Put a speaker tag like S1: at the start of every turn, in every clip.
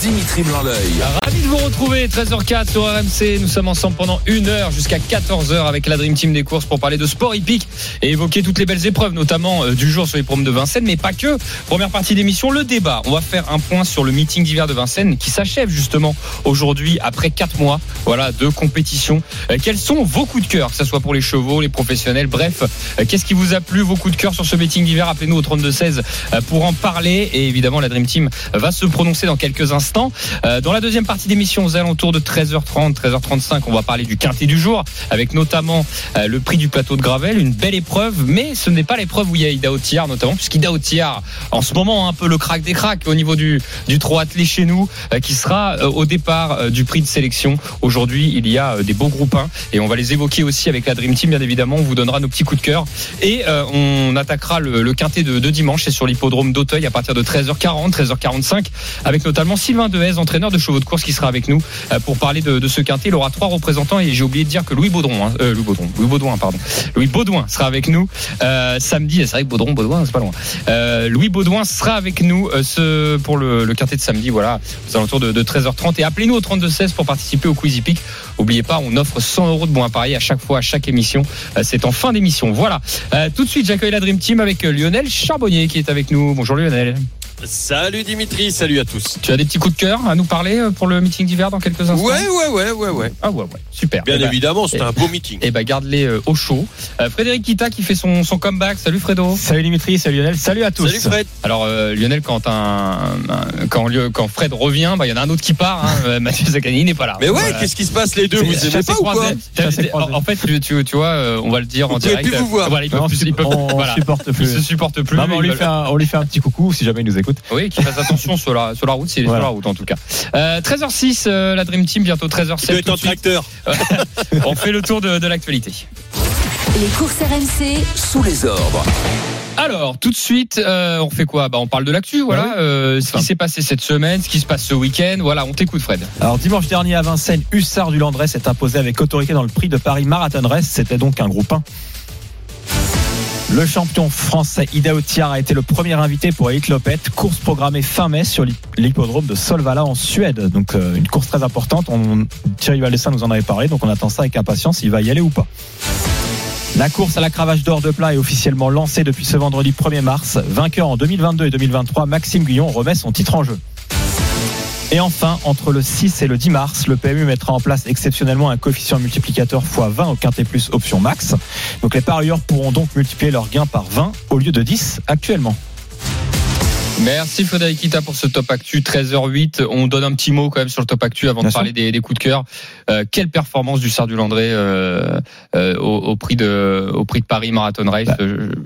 S1: Dimitri Blanc-L'œil.
S2: Ravi de vous retrouver, 13h04 sur RMC. Nous sommes ensemble pendant une heure jusqu'à 14h avec la Dream Team des courses pour parler de sport hippique et évoquer toutes les belles épreuves, notamment euh, du jour sur les promes de Vincennes, mais pas que. Première partie d'émission, le débat. On va faire un point sur le meeting d'hiver de Vincennes qui s'achève justement aujourd'hui après 4 mois voilà, de compétition. Euh, Quels sont vos coups de cœur, que ce soit pour les chevaux, les professionnels, bref, euh, qu'est-ce qui vous a plu, vos coups de cœur sur ce meeting d'hiver? Appelez-nous au 32-16 euh, pour en parler. Et évidemment, la Dream Team va se prononcer dans quelques instants. Euh, Dans la deuxième partie d'émission, aux alentours de 13h30, 13h35, on va parler du quintet du jour, avec notamment euh, le prix du plateau de Gravel, une belle épreuve, mais ce n'est pas l'épreuve où il y a Ida Otillard notamment, puisqu'Ida Otillard, en ce moment, un peu le crack des cracks au niveau du, du attelé chez nous, euh, qui sera au départ du prix de sélection. Aujourd'hui, il y a des beaux groupes 1 et on va les évoquer aussi avec la Dream Team, bien évidemment. On vous donnera nos petits coups de cœur et on attaquera le, quintet de, dimanche, c'est sur l'hippodrome d'Auteuil à partir de 13h40, 13h45, avec notamment Dehaze, entraîneur de chevaux de course, qui sera avec nous euh, pour parler de, ce quintet. Il aura trois représentants et j'ai oublié de dire que Louis Baudron, hein, euh, Louis Louis Baudouin, pardon, Louis sera avec nous euh, samedi. C'est vrai que Baudron, Baudouin, c'est pas loin. Louis Baudouin sera avec nous ce, pour le, le quintet de samedi, voilà, aux alentours de, de 13h30. Et appelez-nous au 3216 pour participer au Quiz Hippique. N'oubliez pas, on offre 100 euros de bons à à chaque fois, à chaque émission. C'est en fin d'émission. Voilà. Tout de suite, j'accueille la Dream Team avec Lionel Charbonnier qui est avec nous. Bonjour Lionel.
S3: Salut Dimitri, salut à tous.
S2: Tu as des petits coups de cœur à nous parler euh, pour le meeting d'hiver dans quelques instants
S3: Ouais, ouais, ouais, ouais, ouais.
S2: Ah ouais, ouais. Super.
S3: Bien
S2: Eh ben,
S3: évidemment, c'était un beau meeting.
S2: Eh ben, garde-les euh, au chaud. Euh, Frédéric Kita qui fait son, son comeback. Salut Fredo.
S4: Salut Dimitri, salut Lionel, salut à tous.
S3: Salut Fred.
S2: Alors euh, Lionel, quand un, un- quand, Fred revient, bah, il y en a un autre qui part. Hein. Mathieu Zaccani n'est pas là.
S3: Mais ouais,
S2: Voilà.
S3: qu'est-ce qui se passe les deux Vous aimez pas ou quoi
S2: En, fait, tu, tu, tu vois, on va le dire en direct.
S3: plus vous voir.
S2: Voilà, ils plus- voilà.
S4: supporte
S2: Ils
S4: plus.
S2: se supportent plus.
S4: On lui fait un petit coucou si jamais il nous écoute.
S2: Oui, qu'il fasse attention sur la, sur la route, s'il est
S4: Voilà.
S2: sur la route en tout cas. Euh, 13h06, euh, la Dream Team, bientôt 13h07.
S3: Tu dois être
S2: tout
S3: en
S2: de suite.
S3: tracteur.
S2: On fait le tour de, de l'actualité.
S5: Les courses RMC,
S1: Sous les ordres.
S2: Alors, tout de suite, euh, on fait quoi? Bah, On parle de l'actu, voilà. euh, ce qui s'est passé cette semaine, ce qui se passe ce week-end. Voilà, on t'écoute, Fred.
S4: Alors dimanche dernier à Vincennes, Hussard du Landré s'est imposé avec autorité dans le prix de Paris Marathon Race. C'était donc un groupe 1. Le champion français Ida Otiar a été le premier invité pour Elite Lopette, course programmée fin mai sur l'hi- l'hippodrome de Solvala en Suède. Donc euh, une course très importante. Thierry Valdessin nous en avait parlé, donc on attend ça avec impatience. Il va y aller ou pas? La course à la cravache d'or de plat est officiellement lancée depuis ce vendredi 1er mars. Vainqueur en 2022 et 2023, Maxime Guyon remet son titre en jeu. Et enfin, entre le 6 et le 10 mars, le PMU mettra en place exceptionnellement un coefficient multiplicateur x20 au quintet plus option max. Donc les parieurs pourront donc multiplier leur gain par 20 au lieu de 10 actuellement.
S2: Merci Frédéric Kita pour ce top actu 13h08. On donne un petit mot quand même sur le top actu avant
S4: Bien
S2: de
S4: sûr.
S2: parler des, des coups de cœur. Euh, quelle performance du Sard du Landré euh, euh, au, au prix de au prix de Paris Marathon Race.
S4: Bah,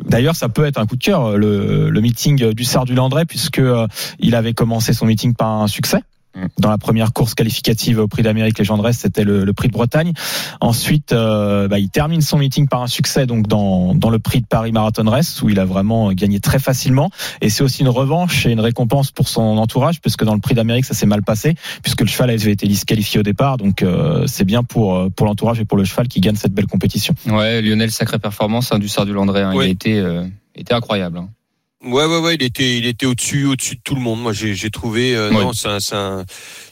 S4: D'ailleurs, ça peut être un coup de cœur, le, le meeting du Sard du Landré, puisque euh, il avait commencé son meeting par un succès.
S2: Mm.
S4: Dans la première course qualificative au prix d'Amérique légendresse, c'était le, le prix de Bretagne. Ensuite, euh, bah, il termine son meeting par un succès donc dans, dans le prix de Paris Marathon Race où il a vraiment gagné très facilement. Et c'est aussi une revanche et une récompense pour son entourage, puisque dans le prix d'Amérique ça s'est mal passé, puisque le cheval avait été disqualifié au départ. Donc euh, c'est bien pour euh, pour l'entourage et pour le cheval qui gagne cette belle compétition.
S2: Ouais, Lionel, sacrée performance hein, du Sard du Landré. hein. Il a été euh, était incroyable. hein.
S3: Ouais, ouais, ouais, il était, il était au-dessus, au-dessus de tout le monde. Moi, j'ai, trouvé, euh,
S2: Ouais.
S3: non, c'est un, c'est un,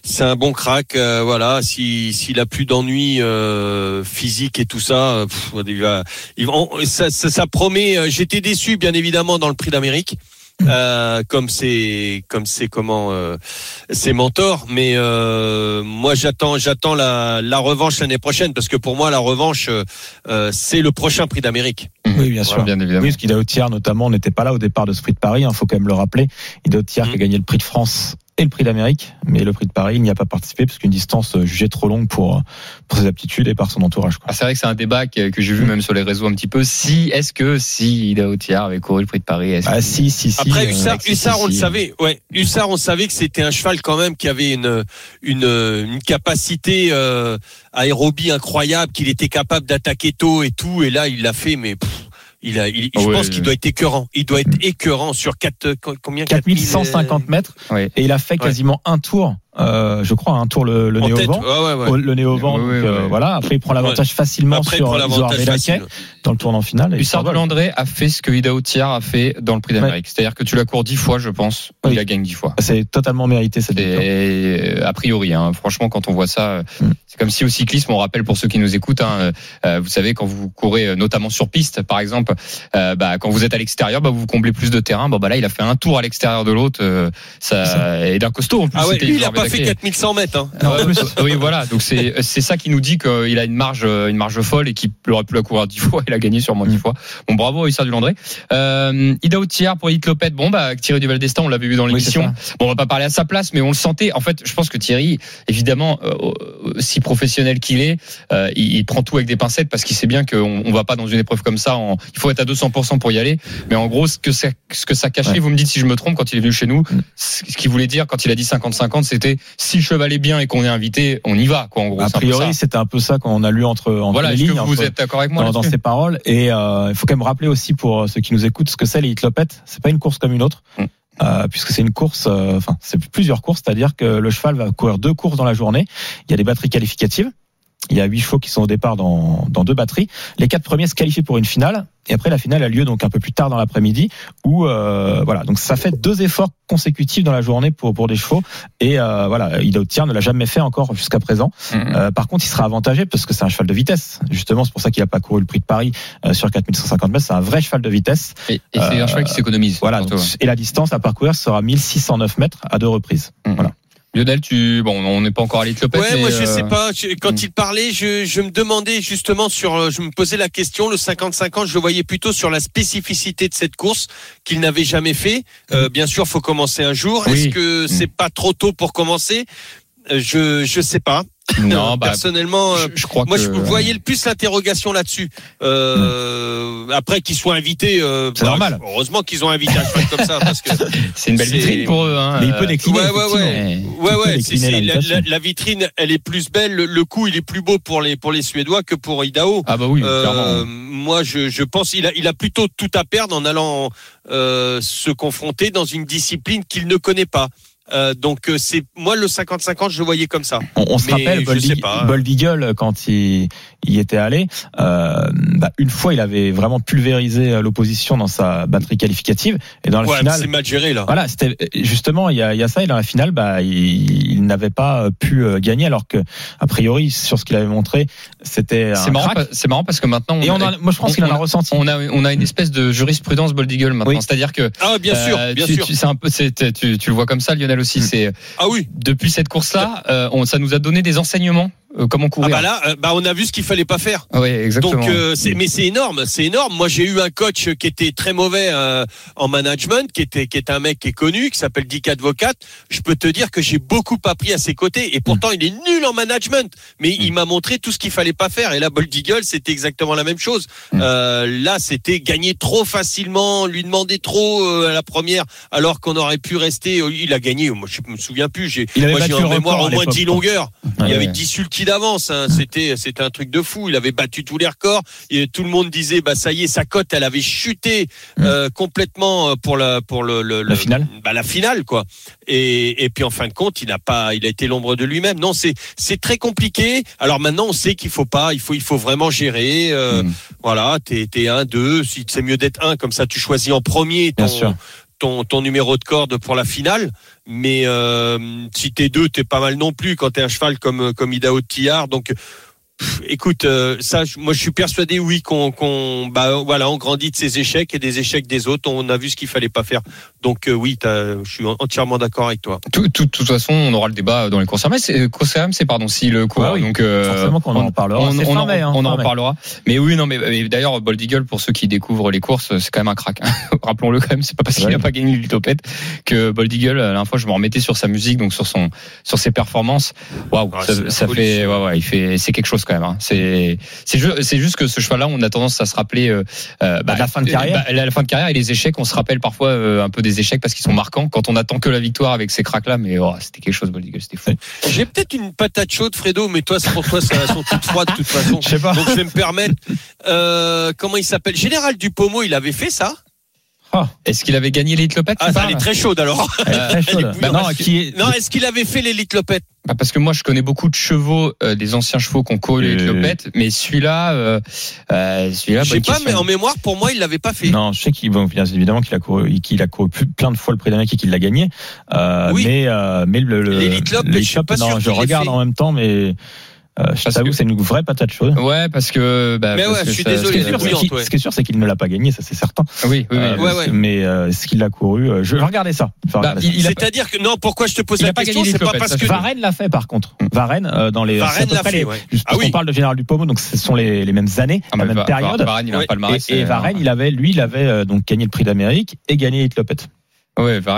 S3: c'est un bon crack. euh, voilà, si, s'il a plus d'ennuis euh, physiques et tout ça, euh, pff, il va, il on- ça, ça, ça promet. euh, J'étais déçu, bien évidemment, dans le Prix d'Amérique. Euh, comme c'est comme c'est comment euh, ses mentors mais euh, moi j'attends j'attends la, la revanche l'année prochaine parce que pour moi la revanche euh, euh, c'est le prochain prix d'Amérique
S4: Oui, bien sûr.
S2: Bien évidemment.
S4: Oui, parce qu'Ida Otiar, notamment, n'était pas là au départ de ce prix de Paris. Il faut quand même le rappeler. Ida Otiar
S3: Mm.
S4: qui a gagné le prix de France et le prix d'Amérique, mais le prix de Paris, il n'y a pas participé parce qu'une distance euh, jugée trop longue pour, pour ses aptitudes et par son entourage. quoi.
S2: Ah, c'est vrai que c'est un débat que, que j'ai vu même sur les réseaux un petit peu. Si, est-ce que si Ida Otiar avait couru le prix de Paris, est-ce
S4: Ah
S2: que-
S4: si, si, si.
S3: Après
S4: euh,
S3: Hussard, Hussard, on le savait. Ouais, Hussard, on savait que c'était un cheval quand même qui avait une une, une capacité euh, aérobie incroyable, qu'il était capable d'attaquer tôt et tout. Et là, il l'a fait, mais pff, il a, il- je
S2: Ouais,
S3: pense qu'il doit être écœurant. Il doit être écœurant sur 4, combien?
S4: 4150 mètres.
S2: Ouais.
S4: Et il a fait quasiment un tour, euh, je crois, un tour le, le nez au vent.
S3: Ouais, ouais, ouais.
S4: Le nez au vent,
S2: Ouais,
S4: donc,
S2: ouais,
S4: euh, voilà. Après, il prend l'avantage facilement
S3: Après, il
S4: sur
S3: prend
S4: Isoar
S3: l'avantage facile.
S4: dans le tournant final.
S2: Hussard de. Landré a fait ce que Ida Otiar a fait dans le prix d'Amérique. C'est-à-dire que tu la cours dix fois, je pense.
S4: Oui.
S2: Il la gagne dix fois.
S4: C'est totalement mérité cette victoire.
S2: Et a priori, hein, franchement, quand on voit ça, euh,
S4: Mm.
S2: c'est comme si au cyclisme, on rappelle pour ceux qui nous écoutent, hein, euh, vous savez, quand vous courez euh, notamment sur piste, par exemple, euh, bah, quand vous êtes à l'extérieur, bah, vous comblez plus de terrain. Bon, bah là, il a fait un tour à l'extérieur de l'autre, euh, ça, et d'un costaud en plus.
S3: Ah pas fait
S2: Belaké.
S3: 4100 mètres. Hein.
S4: Non, plus,
S2: oui, voilà. Donc c'est c'est ça qui nous dit qu'il a une marge une marge folle et qu'il aurait pu la courir dix fois. Il a gagné sûrement
S4: Mm.
S2: dix fois. Bon, bravo à Hussard du Landré. Euh, Ida Outiar pour Hit Lopet. Bon, bah Thierry Duval d'Estaing, on l'avait vu dans
S4: Oui,
S2: l'émission. bon, on va pas parler à sa place, mais on le sentait. En fait, je pense que Thierry, évidemment, euh, si professionnel qu'il est, euh, il, il prend tout avec des pincettes parce qu'il sait bien qu'on on va pas dans une épreuve comme ça. En, il faut être à 200% pour y aller. Mais en gros, ce que ça, ce que ça cachait,
S4: Ouais.
S2: vous me dites si je me trompe, quand il est venu chez nous,
S4: Mm.
S2: ce qu'il voulait dire quand il a dit 50-50, c'était si le cheval est bien et qu'on est invité, on y va. Quoi, en gros,
S4: a
S2: C'est un peu
S4: priori,
S2: ça.
S4: c'était un peu ça qu'on a lu entre, entre
S2: Voilà,
S4: les
S2: que
S4: lignes.
S2: vous
S4: entre-
S2: êtes d'accord avec moi
S4: dans, ses paroles. Et euh, il faut quand même rappeler aussi pour euh, ceux qui nous écoutent ce que c'est les hitlopettes. C'est pas une course comme une autre.
S2: Mm.
S4: Euh, puisque c'est une course, euh, enfin c'est plusieurs courses, c'est-à-dire que le cheval va courir deux courses dans la journée. Il y a des batteries qualificatives. Il y a huit chevaux qui sont au départ dans, dans deux batteries. Les quatre premiers se qualifient pour une finale. Et après, la finale a lieu donc un peu plus tard dans l'après-midi. Où euh, voilà, donc ça fait deux efforts consécutifs dans la journée pour pour des chevaux. Et euh, voilà, Ida Outiar ne l'a jamais fait encore jusqu'à présent.
S2: Mhm.
S4: Euh, par contre, il sera avantagé parce que c'est un cheval de vitesse. Justement, c'est pour ça qu'il n'a pas couru le prix de Paris euh, sur 4150 mètres. C'est un vrai cheval de vitesse.
S2: Et, et c'est un
S4: euh,
S2: cheval qui s'économise.
S4: Voilà. donc, et la distance à parcourir sera 1609 mètres à deux reprises.
S2: ouais.
S4: voilà.
S2: Lionel, tu bon, on n'est pas encore allé Clopette.
S3: Ouais,
S2: mais,
S3: moi je
S2: euh,
S3: sais pas. Je- quand
S2: hmm.
S3: il parlait, je, je me demandais justement sur, euh, je me posais la question. Le 50-50, je le voyais plutôt sur la spécificité de cette course qu'il n'avait jamais fait. Euh, bien sûr, faut commencer un jour.
S2: Oui.
S3: Est-ce que c'est pas trop tôt pour commencer? Je je sais pas.
S2: Non, bah,
S3: Personnellement, euh,
S2: je, je crois
S3: moi
S2: que
S3: je voyais le plus l'interrogation là-dessus. Euh, Après qu'ils soient invités, euh,
S4: C'est normal.
S3: Heureusement qu'ils ont invité un cheval comme ça parce que
S2: c'est une belle vitrine pour eux. Hein,
S4: Mais il peut
S2: euh,
S4: décliner.
S3: ouais, ouais, ouais. Ouais, ouais, c'est,
S4: décliner
S3: c'est- la,
S4: l'invitation.
S3: la- la vitrine, elle est plus belle. Le, le coup, il est plus beau pour les pour les Suédois que pour Idaho.
S2: Ah bah oui,
S3: Euh,
S2: clairement.
S3: moi, je, je pense il a il a plutôt tout à perdre en allant euh, se confronter dans une discipline qu'il ne connaît pas. Euh, donc euh, c'est moi le 50-50, je le voyais comme ça.
S4: On, on se rappelle Bold,
S3: sais
S4: Eagle-
S3: pas.
S4: Bold Eagle quand il, y était allé. Euh, bah, une fois, il avait vraiment pulvérisé l'opposition dans sa batterie qualificative et dans la
S3: Ouais,
S4: finale.
S3: c'est mal géré là.
S4: Voilà, c'était justement il y a, il y a ça et dans la finale, bah il, il n'avait pas pu gagner alors que a priori sur ce qu'il avait montré, c'était un
S2: C'est marrant, c'est marrant parce que maintenant,
S4: Et on a- moi je pense qu'il en a ressenti.
S2: on a on a une espèce de jurisprudence Bold Eagle maintenant.
S4: Oui.
S2: C'est-à-dire que
S3: Ah bien sûr,
S2: euh,
S3: bien
S2: tu,
S3: sûr.
S2: tu- c'est un peu, tu le vois comme ça, Lionel aussi. C'est
S3: Ah oui.
S2: depuis cette course-là, euh, on, ça nous a donné des enseignements euh, comment
S3: Ah
S2: courir.
S3: bah là, euh, bah on a vu ce qu'il fallait pas faire.
S2: oui, exactement.
S3: Donc, euh, c'est- mais c'est énorme, c'est énorme. Moi, j'ai eu un coach qui était très mauvais euh, en management, qui était qui est un mec qui est connu, qui s'appelle Dick Advocat. Je peux te dire que j'ai beaucoup appris à ses côtés, et pourtant il est nul en management. Mais il m'a montré tout ce qu'il fallait pas faire. Et là, Bold Eagle, c'était exactement la même chose.
S2: Mm.
S3: Euh, là, c'était gagner trop facilement, lui demander trop euh, à la première, alors qu'on aurait pu rester. Il a gagné. Moi, je me souviens plus. J'ai
S4: Il avait
S3: moi, j'ai en mémoire au moins
S4: l'époque,
S3: 10
S4: je crois.
S3: longueurs. Il y avait
S2: ouais.
S3: 10 sulky d'avance. hein. C'était, c'était un truc de fou. Il avait battu tous les records. Et tout le monde disait, bah ça y est, sa cote, elle avait chuté euh, complètement euh, pour la pour le, le-
S4: La
S3: le-
S4: finale.
S3: Bah la finale quoi. Et, et puis en fin de compte, il n'a pas, il a été l'ombre de lui-même. Non, c'est c'est très compliqué. Alors maintenant, on sait qu'il faut pas, il faut il faut vraiment gérer. euh,
S2: Mm.
S3: Voilà, t'es t'es un, deux. Si c'est mieux d'être un, comme ça, tu choisis en premier ton
S4: Bien sûr.
S3: Ton, ton numéro de corde pour la finale. Mais euh, si t'es deux, t'es pas mal non plus quand t'es un cheval comme comme Idaho Tillard. Donc pff, écoute, euh, ça, moi je suis persuadé, oui, qu'on qu'on bah voilà, on grandit de ses échecs et des échecs des autres. On a vu ce qu'il fallait pas faire. Donc euh, oui, je suis entièrement d'accord avec toi.
S2: Tout- tout- De toute façon, on aura le débat dans les courses RMC, c'est- courses RMC, pardon, si le court.
S4: Ah oui.
S2: donc, euh,
S4: Forcément qu'on en parlera.
S2: On,
S4: C'est
S2: en,
S4: mai, hein,
S2: on en reparlera. Mais oui, non, mais, mais d'ailleurs, Bold Eagle, pour ceux qui découvrent les courses, c'est quand même un crack. hein. Rappelons-le quand même, c'est pas parce qu'il n'a pas gagné l'Utopette que Bold Eagle, la dernière fois, je me remettais sur sa musique, donc sur son, sur ses performances. Waouh,
S3: Ah,
S2: ça,
S3: c'est
S2: fait, ouais, il fait, c'est quelque chose. Quand même. hein. C'est c'est ju- c'est juste que ce cheval-là, on a tendance à se rappeler euh, euh, bah,
S4: la fin de carrière.
S2: bah, la fin de carrière et les échecs. On se rappelle parfois euh, un peu des échecs parce qu'ils sont marquants. Quand on attend que la victoire avec ces cracks-là, mais oh, c'était quelque chose, Boldigal, c'était fou.
S3: J'ai peut-être une patate chaude, Fredo, mais toi, c'est pour toi, ça sont toutes froides de toute façon.
S4: Je sais pas.
S3: Donc je vais me permettre. Euh, comment il s'appelle? Général Dupomo, il avait fait ça?
S2: Est-ce qu'il avait gagné les Lopette
S3: Ah, elle est très chaude alors.
S4: Elle est très chaude.
S3: Elle est
S4: non,
S3: bouillante.
S4: qui est-
S3: Non, est-ce qu'il avait fait l'élite Lopette
S2: Bah, parce que moi, je connais beaucoup de chevaux, euh, des anciens chevaux qui ont couru les
S4: Euh.
S2: Lopette, mais celui-là, euh, euh, celui-là,
S3: Je sais pas,
S2: question.
S3: mais en mémoire, pour moi, il l'avait pas fait.
S4: Non, je sais qu'il bon, bien évidemment qu'il a couru, qu'il a couru plein de fois le prix d'Amérique et qu'il l'a gagné. Euh,
S3: Oui.
S4: Mais euh, mais le le
S3: L'Elite Lope,
S4: l'Elite
S3: je suis pas
S4: non, je regarde
S3: fait.
S4: en même temps, mais euh, je
S2: Parce
S4: t'avoue,
S2: que-
S4: c'est une vraie patate chaude.
S2: Ouais, parce que. Bah,
S3: Mais
S2: parce
S3: ouais,
S2: que
S3: je suis
S2: ça-
S3: désolé,
S4: Ce qui est sûr, c'est qu'il-
S3: ouais.
S4: ce qui est sûr, c'est qu'il ne l'a pas gagné, ça c'est certain.
S2: Oui, oui, oui.
S4: Euh,
S3: Ouais, ouais.
S4: Mais euh, ce qu'il a couru, euh, je vais regarder ça.
S2: Bah,
S4: ça.
S3: C'est-à-dire que non, pourquoi je te pose
S2: Il
S3: la
S2: pas
S3: question
S2: gagné
S3: C'est pas parce
S2: ça,
S3: que
S4: Varenne l'a fait par contre. Varenne euh, dans les.
S3: Varenne l'a fait,
S4: les-
S3: ouais.
S4: Juste
S3: Ah oui.
S4: qu'on parle de Général Dupomo, donc ce sont les, les mêmes années,
S2: Ah,
S4: la même période.
S2: Va- Varane, il a un palmarès.
S4: Et, Varenne, il avait, lui, il avait euh, donc gagné le prix d'Amérique et gagné Elite Lopette.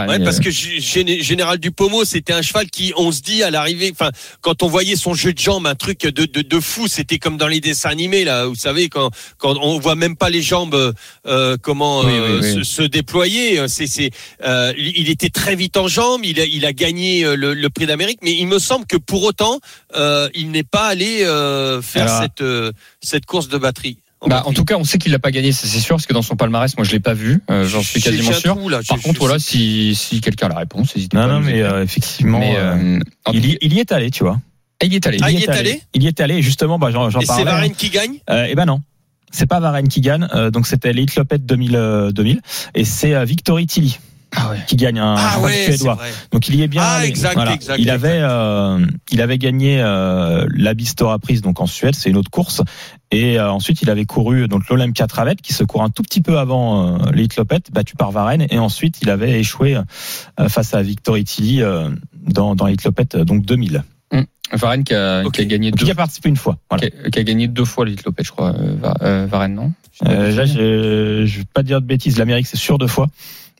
S2: Ouais,
S3: parce que G- Géné- Général Dupomo, c'était un cheval qui, on se dit à l'arrivée, enfin, quand on voyait son jeu de jambes, un truc de, de, de fou, c'était comme dans les dessins animés là, vous savez, quand quand on voit même pas les jambes, euh, comment
S2: Oui,
S3: euh,
S2: oui, oui.
S3: Se, déployer. C'est, c'est, euh, il était très vite en jambes, il a, il a gagné euh, le, le prix d'Amérique, mais il me semble que pour autant, euh, il n'est pas allé euh, faire
S4: Alors-
S3: cette euh, cette course de batterie.
S2: Bah, en tout cas, on sait qu'il l'a pas gagné, ça c'est sûr, parce que dans son palmarès, moi je l'ai pas vu, euh, j'en suis quasiment sûr.
S3: trou, là,
S2: Par contre, voilà, si, si quelqu'un a la réponse, n'hésitez
S4: Non,
S2: pas.
S4: non,
S2: nous
S4: mais euh, effectivement,
S2: Mais,
S4: euh,
S2: euh,
S4: il, y, il y est allé, tu vois.
S2: il y est allé.
S3: Ah, il y est allé
S4: Il y est allé, et justement, bah, j'en
S3: Et c'est
S4: parlais.
S3: Varenne qui gagne.
S4: Euh, eh ben non. C'est pas Varenne qui gagne, euh, donc c'était Elite Lopette 2000, euh, 2000 et c'est euh, Victory Tilly
S2: Ah ouais.
S4: qui gagne un
S3: Ah ouais,
S4: suédois. Donc il y est bien.
S3: Ah, exact, exact,
S4: Il
S3: exact.
S4: avait, euh, il avait gagné euh, la Bistora Prise donc en Suède, c'est une autre course. Et euh, ensuite il avait couru donc l'Olympia Travette qui se court un tout petit peu avant euh, Lopette, battu par Varenne. Et ensuite il avait échoué euh, face à Victory Tilly euh, dans dans Lopette donc 2000.
S2: Varenne qui a, qui gagné deux
S4: il a participé une fois. Voilà.
S2: qui a, qui a gagné deux fois les Lopette, je crois. Euh, Va- euh, Varenne, non?
S4: Euh, là, je, je vais pas dire de bêtises. L'Amérique, c'est sûr deux fois.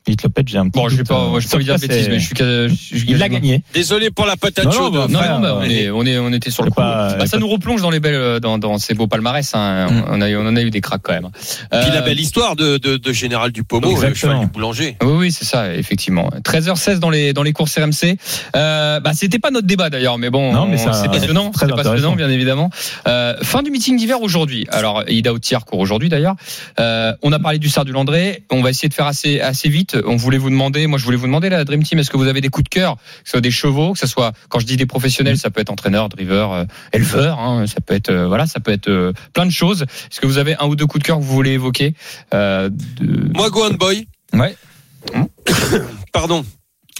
S4: Elite Lopette, j'ai un petit.
S2: Bon, je vais pas,
S4: euh,
S2: moi, je vais pas dire de bêtises, mais je suis, je suis
S4: Il l'a gagné.
S3: Désolé pour la patate
S4: Non, non,
S3: chaude.
S2: Non,
S4: Frère,
S2: non, bah, on, est, on, est, on était sur le coup.
S4: pas-
S2: Bah, ça nous replonge dans les belles, euh, dans, dans ces beaux palmarès. Hein.
S4: Mm.
S2: On, a, on en a eu des cracks quand même.
S3: Puis
S2: Euh,
S3: la belle histoire de, de, de Général Dupomo, le cheval du boulanger.
S2: Oui, oui, c'est ça, effectivement. 13h16 dans les dans les courses RMC. Euh, bah, c'était pas notre débat d'ailleurs, mais bon,
S4: Non, mais ça-
S2: c'est passionnant, c'est passionnant, bien évidemment. Euh, fin du meeting d'hiver aujourd'hui. Alors, Ida Outier court aujourd'hui d'ailleurs. Euh, on a parlé du Sard du Landré. On va essayer de faire assez assez vite. On voulait vous demander, moi, je voulais vous demander la Dream Team, est-ce que vous avez des coups de cœur, que ce soit des chevaux, que ce soit, quand je dis des professionnels, ça peut être entraîneur, driver, euh, éleveur, hein, ça peut être, euh, voilà, ça peut être euh, plein de choses. Est-ce que vous avez un ou deux coups de cœur que vous voulez évoquer de...
S3: Moi, Gohan Boy.
S4: Ouais.
S3: Pardon.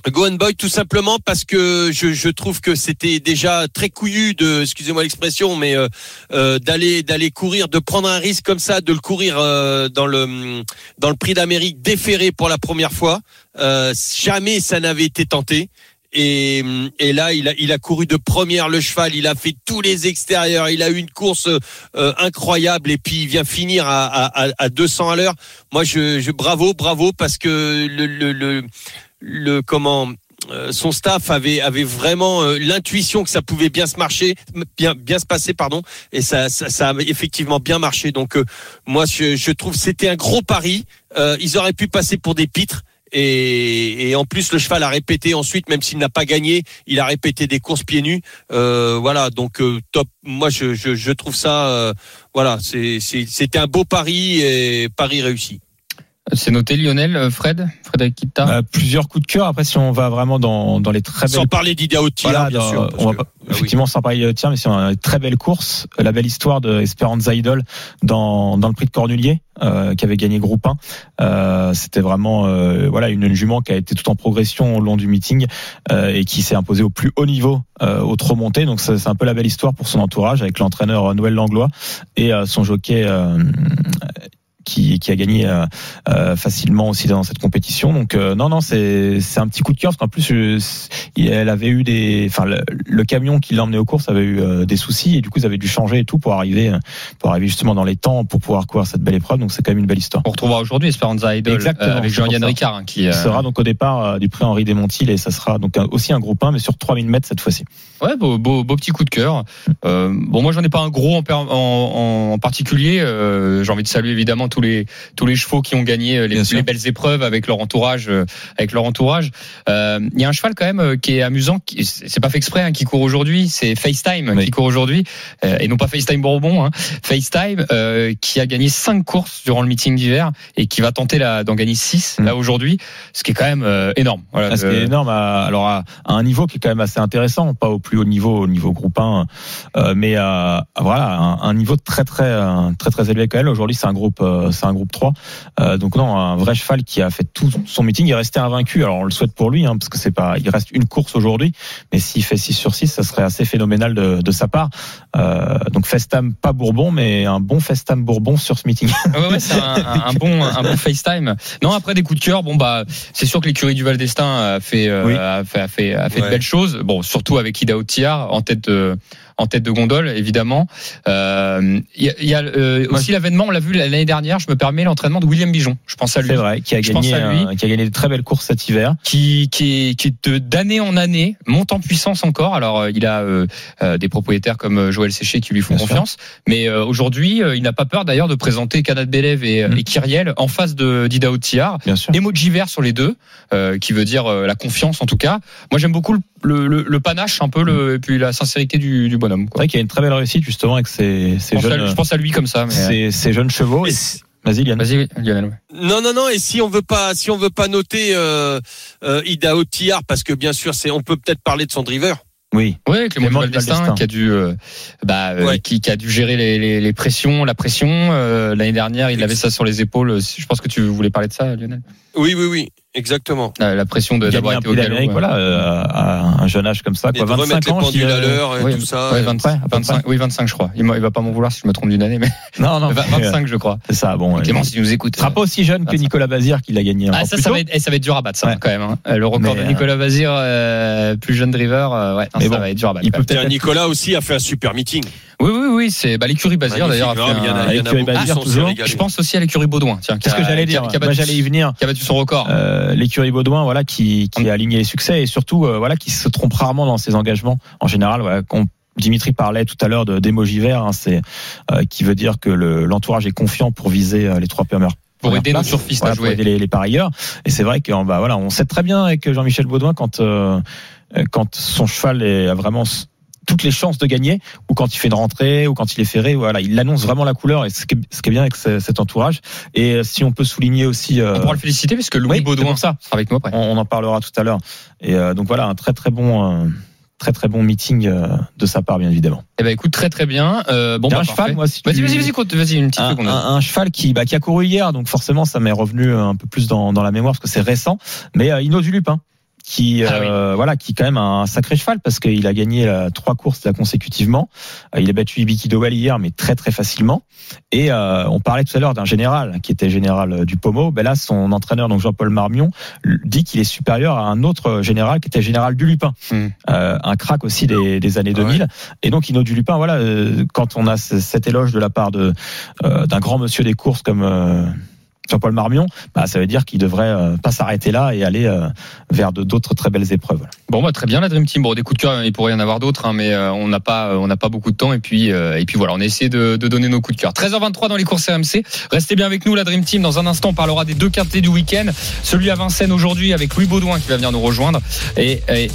S3: Gohan Boy, tout simplement parce que je, je trouve que c'était déjà très couillu de, excusez-moi l'expression, mais euh, euh, d'aller d'aller courir, de prendre un risque comme ça, de le courir euh, dans le dans le Prix d'Amérique déféré pour la première fois. Euh, jamais ça n'avait été tenté. Et, et là, il a, il a couru de première le cheval, il a fait tous les extérieurs, il a eu une course euh, incroyable et puis il vient finir à, à- à 200 à l'heure. Moi, je, je bravo, bravo parce que le, le, le, le comment euh, son staff avait avait vraiment euh, l'intuition que ça pouvait bien se marcher, bien bien se passer, pardon, et ça ça, ça a effectivement bien marché. Donc euh, moi, je, je trouve c'était un gros pari. Euh, ils auraient pu passer pour des pitres. Et, et en plus, le cheval a répété ensuite, même s'il n'a pas gagné, il a répété des courses pieds nus. Voilà, donc top. Moi, je, je, je trouve ça, voilà, c'est- c'est- c'était un beau pari et pari réussi.
S2: C'est noté Lionel, euh, Fred, Frédéric Kita.
S4: Euh, plusieurs coups de cœur. Après, si on va vraiment dans, dans les très belles
S3: Sans parler d'Ida
S4: Voilà,
S3: bien sûr. parce
S4: on va
S3: que-
S4: pas-
S3: ah oui.
S4: effectivement, sans parler de tiens, mais c'est une très belle course. La belle histoire de Esperanza Idol dans, dans le prix de Cornulier, euh, qui avait gagné groupe 1. Euh, C'était vraiment euh, voilà une jument qui a été tout en progression au long du meeting euh, et qui s'est imposée au plus haut niveau euh, au trop monté. Donc c'est c'est un peu la belle histoire pour son entourage avec l'entraîneur Noël Langlois et euh, son jockey. Qui, qui a gagné euh, euh, facilement aussi dans cette compétition. Donc euh, non, non, c'est un petit coup de cœur parce qu'en plus, elle avait eu des, enfin le, le camion qui l'emmenait aux courses avait eu des soucis et du coup, ils avaient dû changer et tout pour arriver pour arriver justement dans les temps pour pouvoir courir cette belle épreuve. Donc c'est quand même une belle histoire.
S2: On retrouvera aujourd'hui Esperanza Idol
S4: Exactement,
S2: avec Jean-Yann. Ricard hein, qui.
S4: sera donc au départ du prix Henri Desmontil et ça sera donc aussi un groupe 1 mais sur 3000 mètres cette fois-ci.
S2: Ouais, beau, beau, beau petit coup de cœur. Euh, bon, moi, j'en ai pas un gros en, per- en, en particulier. Euh, J'ai envie de saluer évidemment tous les tous les chevaux qui ont gagné euh, les, belles épreuves avec leur entourage. euh, avec leur entourage. Euh, Il y a un cheval quand même qui est amusant. qui- C'est pas fait exprès, hein, qui court aujourd'hui. C'est FaceTime
S4: Oui.
S2: qui court aujourd'hui euh, et non pas FaceTime Bourbon. Hein. FaceTime euh, qui a gagné cinq courses durant le meeting d'hiver et qui va tenter d'en gagner six
S4: Mm.
S2: là aujourd'hui, ce qui est quand même euh, énorme. Voilà,
S4: Ah, ce qui est énorme, à, alors à, à un niveau qui est quand même assez intéressant, pas au plus haut niveau, au niveau groupe 1, euh, mais à, voilà un, un niveau très très très très élevé quand même. Aujourd'hui, c'est un groupe euh, c'est un groupe 3. Euh, donc non, un vrai cheval qui a fait tout son meeting, il est resté invaincu. Alors on le souhaite pour lui, hein, parce que c'est pas, il reste une course aujourd'hui, mais s'il fait 6 sur 6, ça serait assez phénoménal de, de sa part. Euh, donc Festam pas Bourbon, mais un bon Festam Bourbon sur ce meeting.
S2: Ouais, ouais, c'est un, un- un bon, un bon FaceTime. Non, après des coups de cœur, bon bah, c'est sûr que l'écurie du Val d'Estaing a fait, euh,
S4: Oui.
S2: a fait, a fait, a fait de belles choses. Bon, surtout avec Ida Otiar en tête de, en tête de gondole, évidemment. Euh, Il y a, y a, euh, aussi l'avènement, on l'a vu l'année dernière. Je me permets l'entraînement de William Bijon. Je pense à lui.
S4: C'est vrai, qui a
S2: Je
S4: gagné,
S2: à lui.
S4: euh, qui a gagné de très belles courses cet hiver.
S2: qui qui est, qui de- d'année en année monte en puissance encore. Alors euh, il a euh, euh, des propriétaires comme euh, Joël Séché qui lui font
S4: Bien sûr.
S2: confiance, mais euh, aujourd'hui euh, il n'a pas peur d'ailleurs de présenter Kanat Belev et,
S4: Mm.
S2: et Kyriel en face de d'Ida Otiar.
S4: Bien sûr.
S2: Emoji vert sur les deux, euh, qui veut dire euh, la confiance en tout cas. Moi j'aime beaucoup le, le, le- le panache un peu le, et puis la sincérité du, du bonhomme.
S4: C'est vrai qu'il y a une très belle réussite justement avec ces,
S2: Je,
S4: ces
S2: à,
S4: jeunes,
S2: je pense à lui comme ça. Mais... euh,
S4: ces, ces jeunes chevaux.
S3: Et
S4: Vas-y, Yann.
S2: Vas-y, oui, Lionel. ouais.
S3: Non, non, non. Et si on veut pas, si on veut pas noter euh, euh, Ida Otillard, parce que bien sûr, c'est, on peut peut-être parler de son driver.
S4: Oui.
S2: Ouais, Clément
S4: Clément
S2: qui a dû, euh, bah, euh,
S3: Ouais.
S2: qui, qui a dû gérer les, les, les pressions, la pression. Euh, L'année dernière, il avait ça sur les épaules. Je pense que tu voulais parler de ça, Lionel.
S3: Oui, oui, oui, exactement.
S2: La, la pression de- d'avoir
S4: un
S2: été au galop. ouais.
S4: voilà, euh, à un jeune âge comme ça, quoi.
S3: de remettre
S4: 25
S3: les
S4: ans. je
S3: pendules à l'heure et
S2: Oui,
S3: tout ça.
S2: Ouais,
S3: euh,
S2: 25,
S4: à peu près.
S2: 25, oui, 25, je crois. Il, il va pas m'en vouloir si je me trompe d'une année, mais
S4: Non, non, mais, euh,
S2: 25, je crois.
S4: c'est ça. Bon,
S2: Clément,
S4: il
S2: si tu nous écoutes.
S4: sera pas aussi jeune que
S2: 25.
S4: Nicolas Bazir qui l'a gagné.
S2: Ah,
S4: encore
S2: ça,
S4: plus
S2: ça va, être, eh, ça va être dur à battre, ça,
S4: Ouais.
S2: quand même. hein. Euh, Le record
S4: Mais,
S2: de
S4: euh,
S2: Nicolas Vazir, euh, plus jeune driver, euh, ouais, non, ça
S4: bon,
S2: va être dur à battre.
S4: il peut peut-être
S3: Nicolas aussi a fait un super meeting.
S2: Oui, oui, oui, c'est bah, l'écurie Bazir, d'ailleurs.
S3: Ah, mais il y en a-
S2: un-
S3: il y en a
S4: Avec Curie
S3: beaucoup qui
S4: Bazir, toujours.
S2: Je pense aussi à l'écurie Baudouin, tiens. qui
S4: C'est ce que j'allais dire. j'allais y venir.
S2: qui a battu son record.
S4: Euh, l'écurie Baudouin, voilà, qui, qui a aligné les succès et surtout, euh, voilà, qui se trompe rarement dans ses engagements. En général, voilà, qu'on- Dimitri parlait tout à l'heure de d'émoji vert, hein, c'est euh, qui veut dire que le- l'entourage est confiant pour viser euh, les trois premières.
S2: pour aider nos surfistes
S4: Voilà,
S2: à
S4: pour
S2: jouer.
S4: aider les, les parieurs. Et c'est vrai qu'on bah, voilà, on sait très bien avec Jean-Michel Baudouin quand euh, quand son cheval est, a vraiment toutes les chances de gagner, ou quand il fait une rentrée, ou quand il est ferré, voilà, il annonce vraiment la couleur. Et ce qui est, ce qui est bien avec ce- cet entourage. Et euh, si on peut souligner aussi, euh,
S2: On pourra le féliciter parce que Louis
S4: oui,
S2: Baudouin
S4: ça.
S2: sera avec nous après.
S4: on, on en parlera tout à l'heure. Et euh, donc voilà, un très très bon. euh, Très très bon meeting euh, de sa part bien évidemment.
S2: Eh ben écoute très très bien. Euh, bon bah,
S4: un
S2: parfait.
S4: cheval moi si
S2: Vas-y
S4: tu-
S2: vas-y vas-y vas-y une petite
S4: un,
S2: seconde.
S4: un- un cheval qui, bah, qui a couru hier, donc forcément ça m'est revenu un peu plus dans, dans la mémoire parce que c'est récent. Mais euh, Inno du Lupin, qui
S2: Ah
S4: euh, voilà, qui est quand même un sacré cheval parce qu'il a gagné euh, trois courses là, consécutivement. Euh, il a battu Ibiki Dowell hier, mais très très facilement. Et euh, on parlait tout à l'heure d'un général qui était général euh, du Pomo. Ben là, son entraîneur, donc Jean-Paul Marmion, dit qu'il est supérieur à un autre général qui était général du Lupin,
S2: Hmm.
S4: Euh, un crack aussi des, des années
S3: Ah ouais.
S4: 2000. Et donc Inno du Lupin, voilà, euh, quand on a ce- cet éloge de la part de euh, d'un grand monsieur des courses comme euh, Jean-Paul Marmion, bah, ça veut dire qu'il devrait euh, pas s'arrêter là et aller euh, vers d'autres très belles épreuves.
S2: Bon bah très bien la Dream Team. Bon des coups de cœur il pourrait y en avoir d'autres hein, mais euh, on n'a pas on n'a pas beaucoup de temps et puis euh, et puis voilà on a essayé de, de donner nos coups de cœur. 13h23 dans les courses RMC. Restez bien avec nous la Dream Team. Dans un instant on parlera des deux quintés du week-end. Celui à Vincennes aujourd'hui avec Louis Baudouin qui va venir nous rejoindre et et,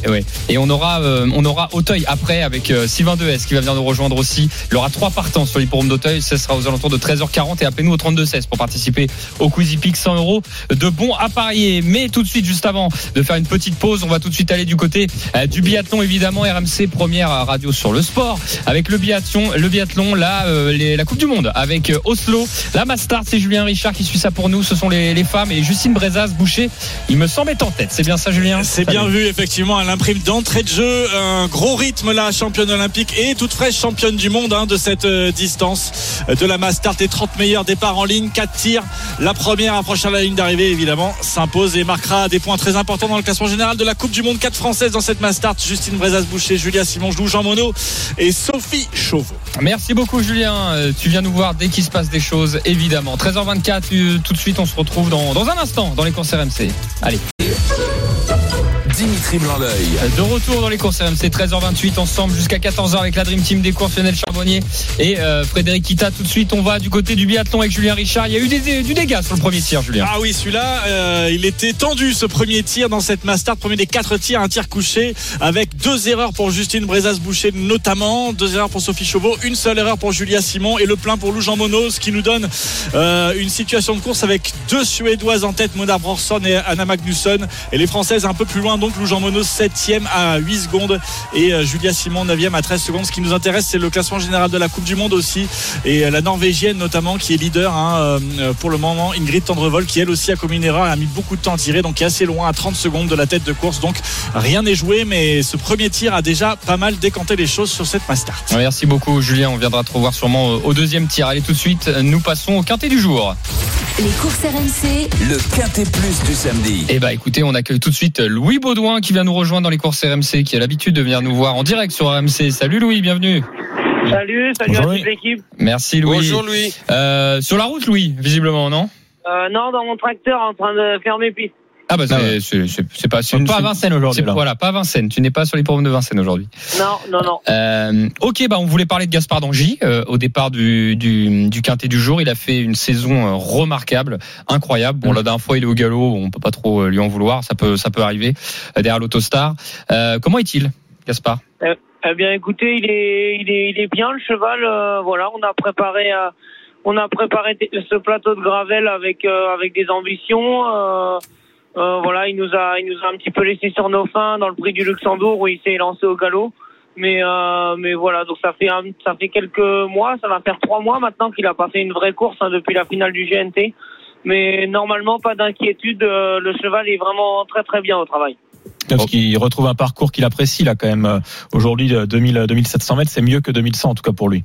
S2: et on aura euh, on aura Auteuil après avec euh, Sylvain Dehes qui va venir nous rejoindre aussi. Il y aura trois partants sur l'hipporome d'Auteuil. Ce sera aux alentours de 13h40 et appelez-nous au 32 16 pour participer au Quizy Peak 100 euros de bons à parier. Mais tout de suite juste avant de faire une petite pause on va tout de suite aller du côté euh, du biathlon, évidemment, RMC première radio sur le sport avec le biathlon, le biathlon, là, euh, les- la Coupe du Monde avec euh, Oslo, la Mastart, c'est Julien Richard qui suit ça pour nous. Ce sont les, les femmes et Justine Brezas Boucher. Il me semble être en tête. C'est bien ça, Julien?
S6: C'est bien vu, effectivement. Elle imprime d'entrée de jeu un gros rythme, la championne olympique et toute fraîche championne du monde hein, de cette distance de la Mastart. Et 30 meilleurs départs en ligne, 4 tirs. La première approche à la ligne d'arrivée, évidemment, s'impose et marquera des points très importants dans le classement général de la Coupe du Monde. 4 françaises dans cette Mastart. Justine Brezas-Boucher, Julia Simon-Joux, Jean Monod et Sophie Chauveau.
S2: Merci beaucoup Julien. Euh, Tu viens nous voir dès qu'il se passe des choses, évidemment. 13h24, euh, tout de suite, on se retrouve dans, un instant dans les courses RMC. Allez.
S1: Dimitri Blanc-L'œil.
S2: De retour dans les courses RMC 13h28 ensemble jusqu'à 14h avec la Dream Team des courses Lionel Charbonnier et euh, Frédéric Kita. Tout de suite on va du côté du biathlon avec Julien Richard. Il y a eu des, des- du dégât sur le premier tir Julien.
S6: Ah oui, celui-là, euh, il était tendu ce premier tir dans cette Mastart. Premier des quatre tirs, un tir couché avec deux erreurs pour Justine Brezas-Boucher notamment, deux erreurs pour Sophie Chauveau, une seule erreur pour Julia Simon et le plein pour Lou Jean Monod, ce qui nous donne euh, une situation de course avec deux Suédoises en tête, Mona Brorson et Anna Magnusson. Et les Françaises un peu plus loin donc Lou Jean Monod 7ème à 8 secondes et euh, Julia Simon 9ème à 13 secondes. Ce qui nous intéresse c'est le classement général de la Coupe du Monde aussi et euh, la Norvégienne notamment qui est leader hein, euh, pour le moment Ingrid Tendrevol qui elle aussi a commis une erreur a mis beaucoup de temps à tirer donc qui est assez loin à 30 secondes de la tête de course donc rien n'est joué mais ce premier tir a déjà pas mal décanté les choses sur cette Mastart.
S2: Merci beaucoup Julien on viendra te revoir sûrement au- deuxième tir allez tout de suite nous passons au quintet du jour
S5: Les courses RMC,
S1: Le Quintet Plus du samedi.
S2: Eh bah écoutez, on accueille tout de suite Louis Baudouin qui vient nous rejoindre dans les courses RMC, qui a l'habitude de venir nous voir en direct sur RMC. Salut Louis, bienvenue.
S7: Salut, salut
S4: Bonjour,
S7: à toute l'équipe.
S2: Merci Louis.
S3: Bonjour Louis.
S2: Euh, sur la route Louis, visiblement, non?
S7: Euh, non, dans mon tracteur en train de fermer piste.
S2: Ah bah c'est
S4: Ah ouais.
S2: c'est- pas
S4: C'est pas à Vincennes aujourd'hui.
S2: Voilà, pas à Vincennes. Tu n'es pas sur les programmes de Vincennes aujourd'hui.
S7: Non, non, non.
S2: Euh, ok, bah on voulait parler de Gaspard Dangy euh, au départ du, du, du quintet du jour. Il a fait une saison euh, remarquable, incroyable. Bon,
S4: Mm.
S2: la dernière fois il est au galop, on peut pas trop lui en vouloir. Ça peut ça peut arriver derrière l'autostar. Euh, comment est-il, Gaspard?
S7: Eh bien, écoutez, il est, il est, il est bien le cheval. euh, voilà, on a préparé, on a préparé ce plateau de gravel avec, euh, avec des ambitions. Euh, voilà, il nous a, il nous a un petit peu laissé sur nos fins dans le Prix du Luxembourg où il s'est lancé au galop. Mais, euh, mais voilà, donc ça fait, un- ça fait quelques mois, ça va faire trois mois maintenant qu'il a pas fait une vraie course hein, depuis la finale du GNT. Mais normalement, pas d'inquiétude. euh, le cheval est vraiment très très bien au travail.
S4: Parce qu'il retrouve un parcours qu'il apprécie là quand même. Aujourd'hui, euh, 2000, 2700 mètres, c'est mieux que 2100 en tout cas pour lui.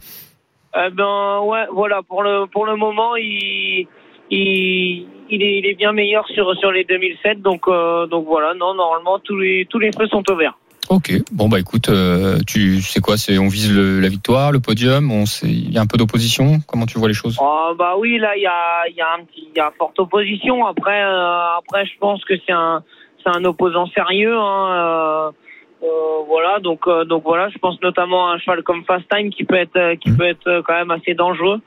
S7: Eh ben ouais, voilà pour le pour le moment il il il est, il est bien meilleur sur sur les 2007 donc euh, donc voilà non normalement tous les tous les feux sont au vert.
S2: Ok, bon bah écoute, euh, tu sais quoi, c'est on vise le- la victoire, le podium, on il y a un peu d'opposition. Comment tu vois les choses?
S7: Ah bah oui là il y a y a un petit il y a forte opposition après euh, après je pense que c'est un c'est un opposant sérieux hein, euh, voilà donc donc voilà je pense notamment à un cheval comme Fast Time qui peut être qui peut être quand même assez dangereux.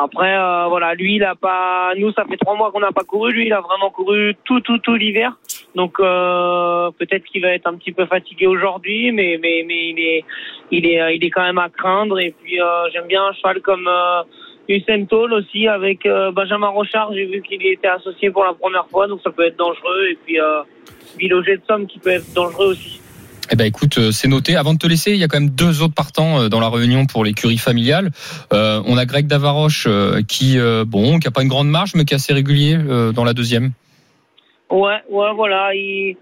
S7: Après, euh, voilà, lui, il a pas. Nous, ça fait trois mois qu'on n'a pas couru. Lui, il a vraiment couru tout, tout, tout l'hiver. Donc, euh, peut-être qu'il va être un petit peu fatigué aujourd'hui, mais, mais, mais il est, il est, euh, il est quand même à craindre. Et puis, euh, j'aime bien un cheval comme euh, Usain Toll aussi avec euh, Benjamin Rochard. J'ai vu qu'il était associé pour la première fois, donc ça peut être dangereux. Et puis, Biloget de Somme qui peut être dangereux aussi.
S2: Eh ben écoute, euh, c'est noté. Avant de te laisser, il y a quand même deux autres partants euh, dans la réunion pour l'écurie familiale. Euh, on a Greg Davaroche euh, qui, euh, bon, qui a pas une grande marge, mais qui est assez régulier euh, dans la deuxième.
S7: Ouais, ouais, voilà. Il,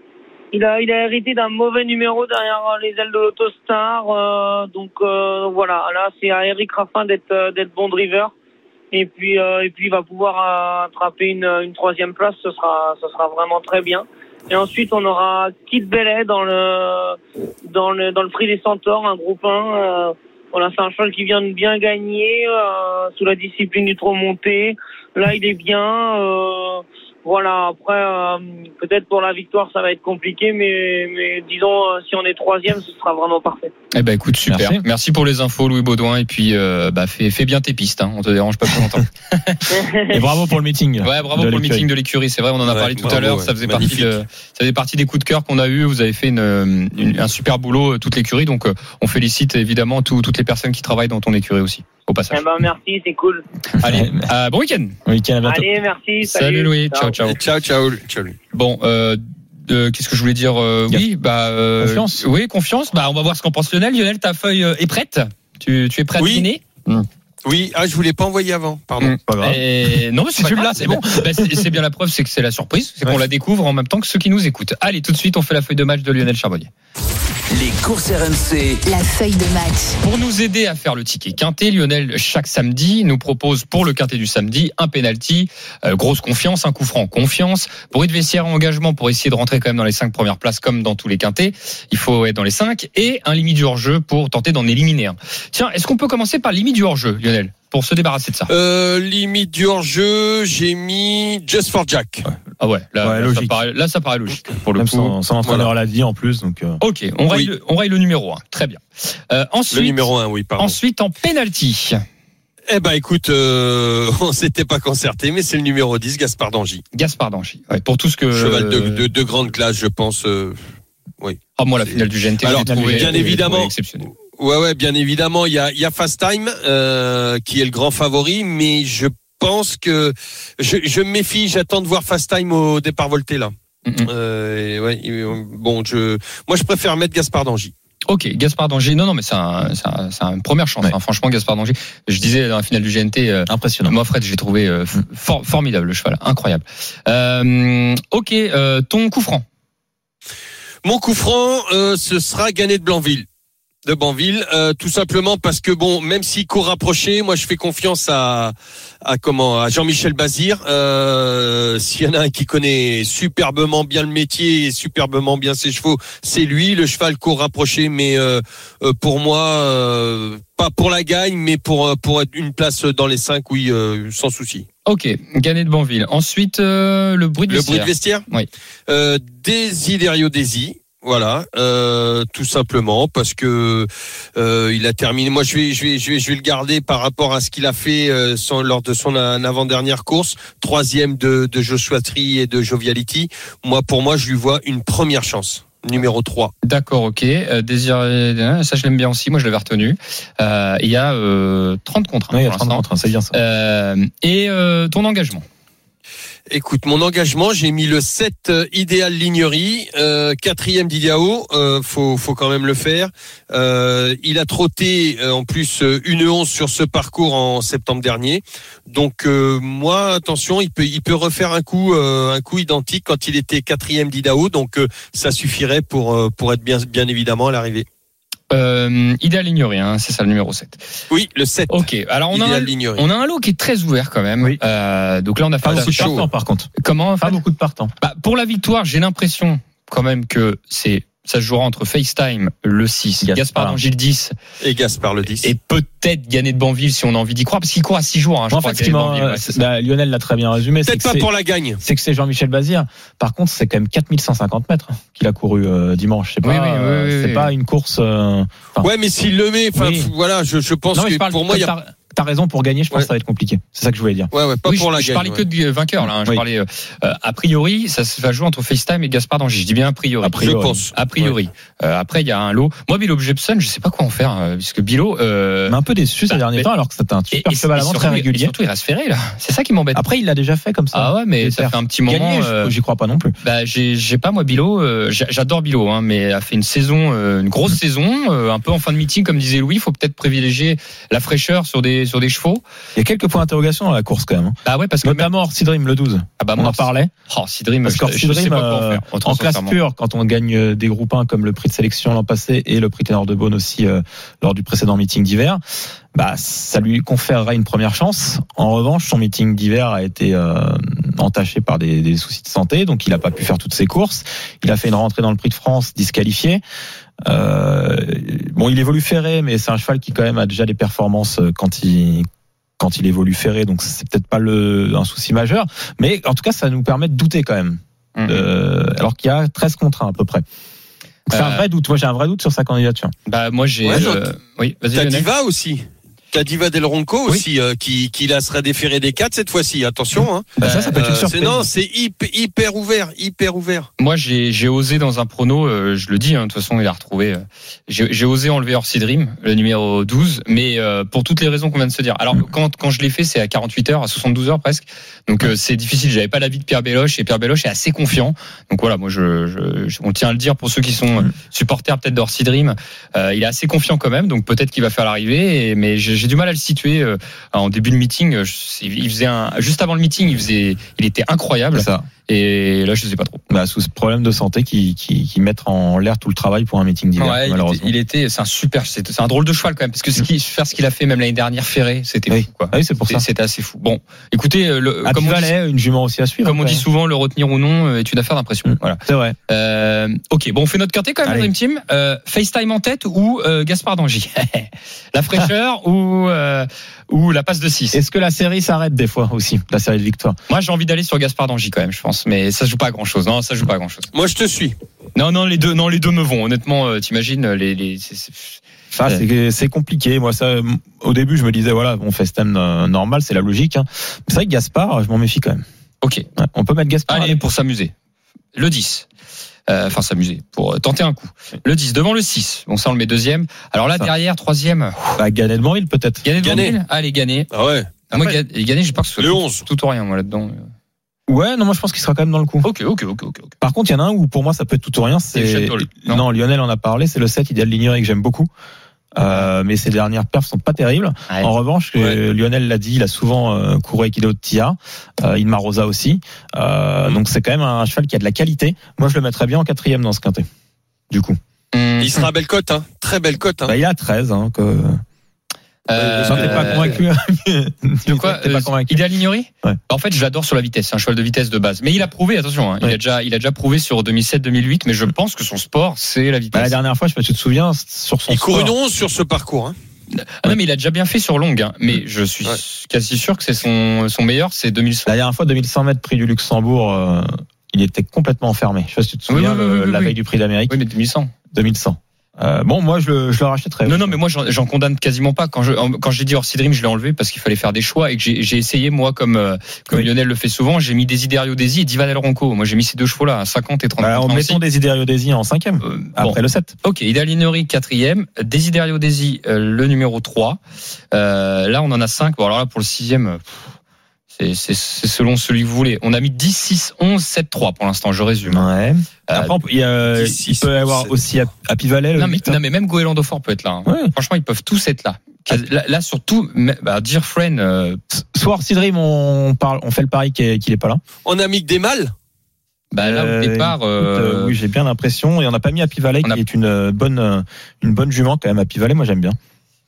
S7: il a, il a hérité d'un mauvais numéro derrière les ailes de l'Autostar. donc voilà, là c'est à Eric Raffin d'être d'être bon driver. Et puis et puis il va pouvoir attraper une, une troisième place. Ce sera ce sera vraiment très bien. Et ensuite on aura Kit Bellet dans le dans le dans le prix des Centaures, un groupe 1. euh, voilà, c'est un cheval qui vient de bien gagner euh, sous la discipline du trop monté. Là, il est bien. euh, voilà, après, euh, peut-être pour la victoire, ça va être compliqué, mais, mais disons, euh, si on est troisième, ce sera vraiment parfait.
S2: Eh ben écoute, super.
S4: Merci.
S2: Merci, pour les infos, Louis Baudouin. Et puis, euh, bah, fais, fais bien tes pistes. Hein. On te dérange pas plus longtemps.
S4: Et bravo pour le meeting.
S2: Ouais, bravo pour le meeting de l'écurie. C'est vrai, on en a
S3: Ouais,
S2: parlé tout à l'heure.
S3: ouais.
S2: Ça faisait
S3: Magnifique.
S2: partie de, ça faisait partie des coups de cœur qu'on a eu. Vous avez fait une, une- un super boulot toute l'écurie. Donc, euh, on félicite évidemment tout- toutes les personnes qui travaillent dans ton écurie aussi. Au passage.
S7: Eh ben, merci, c'est cool.
S2: Allez, euh, bon week-end.
S4: Week-end à bientôt.
S7: Allez, merci.
S2: Salut, Louis. Ciao, ciao.
S3: Ciao, ciao.
S2: Bon, euh, euh, qu'est-ce que je voulais dire euh, Oui, bah euh,
S4: Confiance.
S2: Oui, confiance. Bah, on va voir ce qu'en pense Lionel. Lionel, ta feuille est prête? Tu, tu es prêt à
S3: Oui.
S2: dîner?
S3: Oui, ah, je voulais pas envoyer avant, pardon.
S2: Mm.
S4: Pas grave.
S2: Et- Non,
S4: grave,
S2: l'as, c'est bon. Bah, c'est c'est bien la preuve, c'est que c'est la surprise, c'est qu'on
S4: Ouais.
S2: la découvre en même temps que ceux qui nous écoutent. Allez, tout de suite, on fait la feuille de match de Lionel Charbonnier.
S1: Les courses RMC.
S5: La feuille de match.
S2: Pour nous aider à faire le ticket quintet, Lionel, chaque samedi, nous propose pour le quintet du samedi un penalty, euh, grosse confiance, un coup franc, confiance. Pour Yves Vestiaire, engagement pour essayer de rentrer quand même dans les cinq premières places comme dans tous les quintets. Il faut être dans les cinq et un limite du hors-jeu pour tenter d'en éliminer un. Tiens, est-ce qu'on peut commencer par limite du hors-jeu, Lionel, pour se débarrasser de ça
S3: Euh, limite du hors-jeu, j'ai mis Just for Jack.
S2: Ah ouais, là,
S4: Ouais,
S2: là, ça, paraît, là ça paraît logique pour le
S4: Même
S2: coup.
S4: son, son entraîneur l'a dit en plus, donc. euh,
S2: Ok, on raye,
S3: Oui.
S2: le, on raye le numéro 1. Très bien. Euh, ensuite,
S3: Le numéro 1, oui, pardon.
S2: ensuite en penalty.
S3: Eh ben écoute, euh, on s'était pas concerté, mais c'est le numéro 10, Gaspard Dangy.
S2: Gaspard Danchy. Ouais, pour tout ce que
S3: Cheval de, de, de grande classe, je pense. euh,
S2: Ah, moi, la finale du GNT,
S3: Alors,
S2: trouvé-
S3: bien évidemment,
S2: exceptionnel.
S3: Ouais, ouais, bien évidemment, il y a, il y a Fast Time euh, qui est le grand favori, mais je pense que je, je me méfie. J'attends de voir Fast Time au départ volté là. Euh, ouais, euh, bon, je, moi, je préfère mettre Gaspard Dangy.
S2: Ok, Gaspard Danger. Non, non, mais c'est un, c'est un- une première chance.
S4: Ouais.
S2: hein. Franchement, Gaspard Danger. Je disais dans la finale du GNT, euh,
S4: Impressionnant.
S2: moi, Fred, j'ai trouvé euh, for- formidable le cheval, incroyable. Euh, ok, euh, ton coup franc.
S3: Mon coup franc, euh, ce sera gagné de Blanville. De Banville, euh, tout simplement parce que bon, même s'il court rapproché, moi je fais confiance à, à comment, à Jean-Michel Bazir. Euh, S'il y en a un qui connaît superbement bien le métier et superbement bien ses chevaux, c'est lui. Le cheval court rapproché, mais euh, euh, pour moi, euh, pas pour la gagne, mais pour euh, pour être une place dans les cinq, oui, euh, sans souci.
S2: Ok, gagné de Banville. Ensuite, euh, le bruit de
S3: Le
S2: vestiaire.
S3: bruit de vestiaire
S2: Oui.
S3: Euh, Desiderio Desi. Voilà, euh, tout simplement parce que euh, il a terminé. Moi, je vais, je vais, je vais, je vais le garder par rapport à ce qu'il a fait euh, son- lors de son avant-dernière course, troisième de, de Joshua Tree et de Joviality. Moi, pour moi, je lui vois une première chance, numéro 3
S2: D'accord, ok. Euh, Désir, euh, ça je l'aime bien aussi. Moi, je l'avais retenu. Euh, Il y a euh, 30 contre.
S4: Ouais, il y a
S2: pour
S4: 30
S2: l'instant.
S4: contre, hein, c'est bien ça.
S2: Euh, et euh, ton engagement.
S3: Écoute, mon engagement, j'ai mis le 7 euh, idéal lignerie, euh, quatrième d'Idiao, euh, faut, faut quand même le faire. Euh, il a trotté euh, en plus une 11 sur ce parcours en septembre dernier. Donc euh, moi, attention, il peut, il peut refaire un coup, un coup identique quand il était quatrième d'Idaho. Donc ça suffirait pour, pour être bien, bien évidemment à l'arrivée.
S2: Euh, Idéal ignoré, hein, c'est ça le numéro 7.
S3: Oui, le 7
S2: Ok, alors on a, un, on a un lot qui est très ouvert quand même.
S4: Oui.
S2: Euh, donc là, on a fait
S4: Pas
S2: la-
S4: beaucoup de partants, par contre.
S2: Comment
S4: Pas beaucoup de partants.
S2: Bah, Pour la victoire, j'ai l'impression quand même que c'est ça se jouera entre FaceTime le 6,
S4: Gaspard.
S2: Gaspard Angil 10
S3: Et Gaspard le 10.
S2: et peut-être gagner de Banville si on a envie d'y croire parce qu'il court à 6 jours. Hein, je
S4: en
S2: crois,
S4: fait,
S2: ouais,
S4: bah, Lionel l'a très bien résumé. c'est
S3: Peut-être pas pour la gagne.
S4: c'est que c'est Jean-Michel Bazir. Par contre, c'est quand même 4150 mètres qu'il a couru euh, dimanche. C'est pas,
S2: Oui, oui, oui,
S4: euh,
S2: oui,
S4: c'est
S2: oui.
S4: pas une course. euh,
S3: Ouais, mais s'il le met, voilà, je, je pense
S4: non,
S3: que
S4: je
S3: pour moi, il y a,
S4: t'as, raison pour gagner. Je pense
S3: Ouais.
S4: que ça va être compliqué. C'est ça que je voulais dire.
S3: ouais, ouais, pas
S2: Oui,
S3: pour
S2: je,
S3: la
S2: je
S3: gagne.
S2: parlais
S3: ouais.
S2: que de vainqueur là. hein. Je
S4: Oui.
S2: parlais euh, a priori, ça se va jouer entre FaceTime et Gaspard Danger. Je dis bien a priori.
S4: A priori.
S3: Je pense.
S2: A priori. Euh, après, il y a un lot. Moi, Bilo Jepson, je sais pas quoi en faire, euh, puisque Bilo. Euh,
S4: Mais un peu déçu ces
S2: Bah,
S4: derniers
S2: mais-
S4: temps, alors que c'était un super
S2: et-
S4: cheval avant très
S2: et
S4: régulier.
S2: surtout, il reste ferré là. C'est ça qui m'embête.
S4: Après, il l'a déjà fait comme ça.
S2: Ah ouais, mais ça fait un petit moment.
S4: Gagner,
S2: euh,
S4: j'y crois pas non plus.
S2: Bah, j'ai, pas moi Bilo. euh, j'a- j'adore Bilo, hein, mais a fait une saison, une grosse saison, un peu en fin de meeting, comme disait Louis. Il faut peut-être privilégier la fraîcheur sur des sur des chevaux.
S4: Il y a quelques points d'interrogation dans la course quand même. hein.
S2: Bah ouais, parce que
S4: Notamment Orsi Dream le 12.
S2: ah bah
S4: On en parlait.
S2: Oh, Sidrim,
S4: Parce
S2: je,
S4: qu'Orsi
S2: je sais
S4: Dream,
S2: pas quoi en
S4: euh,
S2: faire.
S4: en classe pure, quand on gagne euh, des groupes 1 comme le prix de sélection l'an passé et le prix Ténor de Beaune aussi euh, lors du précédent meeting d'hiver, bah ça lui conférera une première chance. En revanche, son meeting d'hiver a été euh, entaché par des, des soucis de santé, donc il n'a pas pu faire toutes ses courses. Il a fait une rentrée dans le prix de France disqualifié. Euh, bon, il évolue ferré, mais c'est un cheval qui quand même a déjà des performances euh, quand il quand il évolue ferré, donc c'est peut-être pas le, un souci majeur. Mais en tout cas, ça nous permet de douter quand même.
S2: Mhm.
S4: Euh, alors qu'il y a 13 contre 1 à peu près. C'est un vrai doute. Moi, j'ai un vrai doute sur sa candidature.
S2: Bah moi j'ai.
S3: Ouais,
S2: euh, oui, vas-y.
S3: T'as. Diva aussi. T'as Diva Del Ronco
S4: Oui.
S3: aussi euh, qui qui la sera déféré des quatre cette fois-ci. Attention. Hein.
S4: Bah, ça, ça peut être une
S3: Euh, c'est
S4: surprise.
S3: non, c'est hyper, hyper ouvert, hyper ouvert.
S2: Moi, j'ai osé dans un prono, euh, je le dis, hein, de toute façon, il a retrouvé. euh, j'ai osé enlever Orsi Dream, le numéro 12, mais pour toutes les raisons qu'on vient de se dire. Alors, quand, quand je l'ai fait, c'est à 48 heures, à 72 heures presque. Donc, c'est difficile. J'avais pas l'avis de Pierre Béloche, et Pierre Béloche est assez confiant. Donc, voilà, moi, je, je, on tient à le dire pour ceux qui sont supporters peut-être d'Orsi Dream. Il est assez confiant quand même, donc peut-être qu'il va faire l'arrivée, mais j'ai j'ai du mal à le situer. euh, en début de meeting, euh, il juste avant le meeting, il faisait, il était incroyable.
S4: Ça.
S2: Et là, je sais pas trop.
S4: Bah, sous ce problème de santé qui, qui, qui mettent en l'air tout le travail pour un meeting d'hiver,
S2: Ouais,
S4: malheureusement.
S2: il était- c'est un super, c'est un drôle de cheval quand même, parce que ce qui, faire ce qu'il a fait même l'année dernière, Ferré, c'était
S4: Oui.
S2: fou, quoi.
S4: Ah oui, c'est pour ça.
S2: C'était assez fou. Bon, écoutez, euh, le,
S4: À
S2: comme, on dit,
S4: Pivalet, une jument aussi à suivre.
S2: comme on dit souvent, le retenir ou non euh, est une affaire d'impression.
S4: Mm.
S2: Voilà.
S4: C'est vrai.
S2: Euh, ok, bon, on fait notre quintet quand même,
S4: Allez.
S2: Dream Team. Euh, FaceTime en tête ou euh, Gaspard d'Angy La fraîcheur ou euh, ou la passe de 6
S4: Est-ce que la série s'arrête des fois aussi, la série de victoires?
S2: Moi, j'ai envie d'aller sur Gaspard d'Angy quand même, je pense, mais ça joue pas à grand chose. Non, ça joue pas à grand chose.
S3: Moi, je te suis.
S2: Non, non, les deux, non, les deux me vont. Honnêtement, euh, t'imagines les, les, c'est-
S4: Ça, compliqué. Moi, ça, au début, je me disais, voilà, on fait ce thème euh, normal, c'est la logique. Hein. Mais C'est vrai que Gaspard, je m'en méfie quand même.
S2: Ok.
S4: Ouais, on peut mettre Gaspard.
S2: Allez, pour s'amuser. Le 10. Euh, Enfin, s'amuser. Pour tenter un coup. Le 10 devant le 6. Bon, ça, on le met deuxième. Alors là,
S4: Ça.
S2: derrière, troisième.
S4: Bah, Ganet de Banville, peut-être.
S2: Gagné de
S3: Gagné.
S2: Banville Allez, gagné.
S3: Ah ouais.
S2: Moi, ga- gagné, j'ai peur que ce soit
S3: Le
S2: tout-
S3: 11.
S2: Tout ou rien, moi, là-dedans.
S4: Ouais, non, moi, je pense qu'il sera quand même dans le coup.
S2: Ok, ok, ok, ok.
S4: Par contre, il y en a un où pour moi ça peut être tout ou rien.
S2: C'est non
S4: non. Lionel en a parlé. C'est le 7 idéal l'ignorer que j'aime beaucoup. Euh, mais ses dernières perfs sont pas terribles.
S2: Ouais.
S4: En revanche,
S3: Ouais.
S4: Lionel l'a dit, il a souvent euh, couru avec Ido Tia, euh, Inma Rosa aussi. Euh,
S3: Mhm.
S4: Donc c'est quand même un cheval qui a de la qualité. Moi, je le mettrais bien en quatrième dans ce quintet. Du coup,
S2: Hum,
S3: Il sera belle cote, hein. Très belle cote. Hein.
S4: bah, il a 13. Hein, que...
S2: euh,
S4: Toi, t'es pas convaincu.
S2: De quoi
S4: pas
S2: euh,
S4: convaincu.
S2: Idéal
S4: Ouais.
S2: En fait, je l'adore sur la vitesse. C'est un cheval de vitesse de base. Mais il a prouvé, attention, hein, il, a déjà, il a déjà prouvé sur 2007-2008. Mais je pense que son sport, c'est la
S4: Bah,
S2: vitesse.
S4: la dernière fois, je sais pas si tu te souviens, sur son
S3: Il court une 11 sur ce parcours. Hein.
S2: Ah non, mais il a déjà bien fait sur longue. hein. Mais je suis
S3: Ouais.
S2: quasi sûr que c'est son, son meilleur, c'est 2100.
S4: La dernière fois, 2100 mètres prix du Luxembourg, euh, il était complètement fermé. Je sais pas si tu te
S2: Oui,
S4: souviens,
S2: oui,
S4: le-
S2: oui, oui,
S4: la
S2: oui.
S4: veille du prix d'Amérique,
S2: Oui, mais 2100.
S4: 2100. Euh, bon, moi, je le, je le rachèterais.
S2: Non, non, mais moi, j'en condamne quasiment pas. Quand je, quand j'ai dit Orsi Dream, je l'ai enlevé parce qu'il fallait faire des choix et que j'ai j'ai essayé, moi, comme, euh, comme
S4: Oui.
S2: Lionel le fait souvent, j'ai mis Desiderio Desi et Diva del Ronco. Moi, j'ai mis ces deux chevaux-là, 50 et 30.
S4: Bah, en
S2: 36.
S4: mettant Desiderio Desi en cinquième,
S2: Euh, bon.
S4: après le 7.
S2: Ok, Idalinori quatrième, Desiderio Desi euh, le numéro 3. Euh, là, on en a 5. Bon, alors là, pour le sixième, euh, pff, c'est- selon celui que vous voulez. On a mis 10, 6, 11, 7, 3 pour l'instant, je résume.
S4: Ouais.
S2: Euh,
S4: Après, on peut- il, y a-
S3: 10,
S4: il
S3: 6,
S4: peut y avoir
S3: 7.
S4: aussi Happy Valley,
S2: non, mais,
S4: 8,
S2: non, mais même Goélando Fort peut être là. hein.
S4: Ouais.
S2: Franchement, ils peuvent tous être là. Là, là, surtout, bah, Dear Friend, euh,
S4: Soit Orsi Dream, on, parle, on fait le pari qu'il est, qu'il est pas là.
S3: On a mis que des mâles?
S2: bah, là,
S4: Euh,
S2: au départ,
S4: Écoute,
S2: euh,
S4: euh, oui, j'ai bien l'impression. Et on n'a pas mis Happy Valley,
S2: on a-
S4: qui est une euh, bonne, euh, une bonne jument quand même. Happy Valley, moi j'aime bien.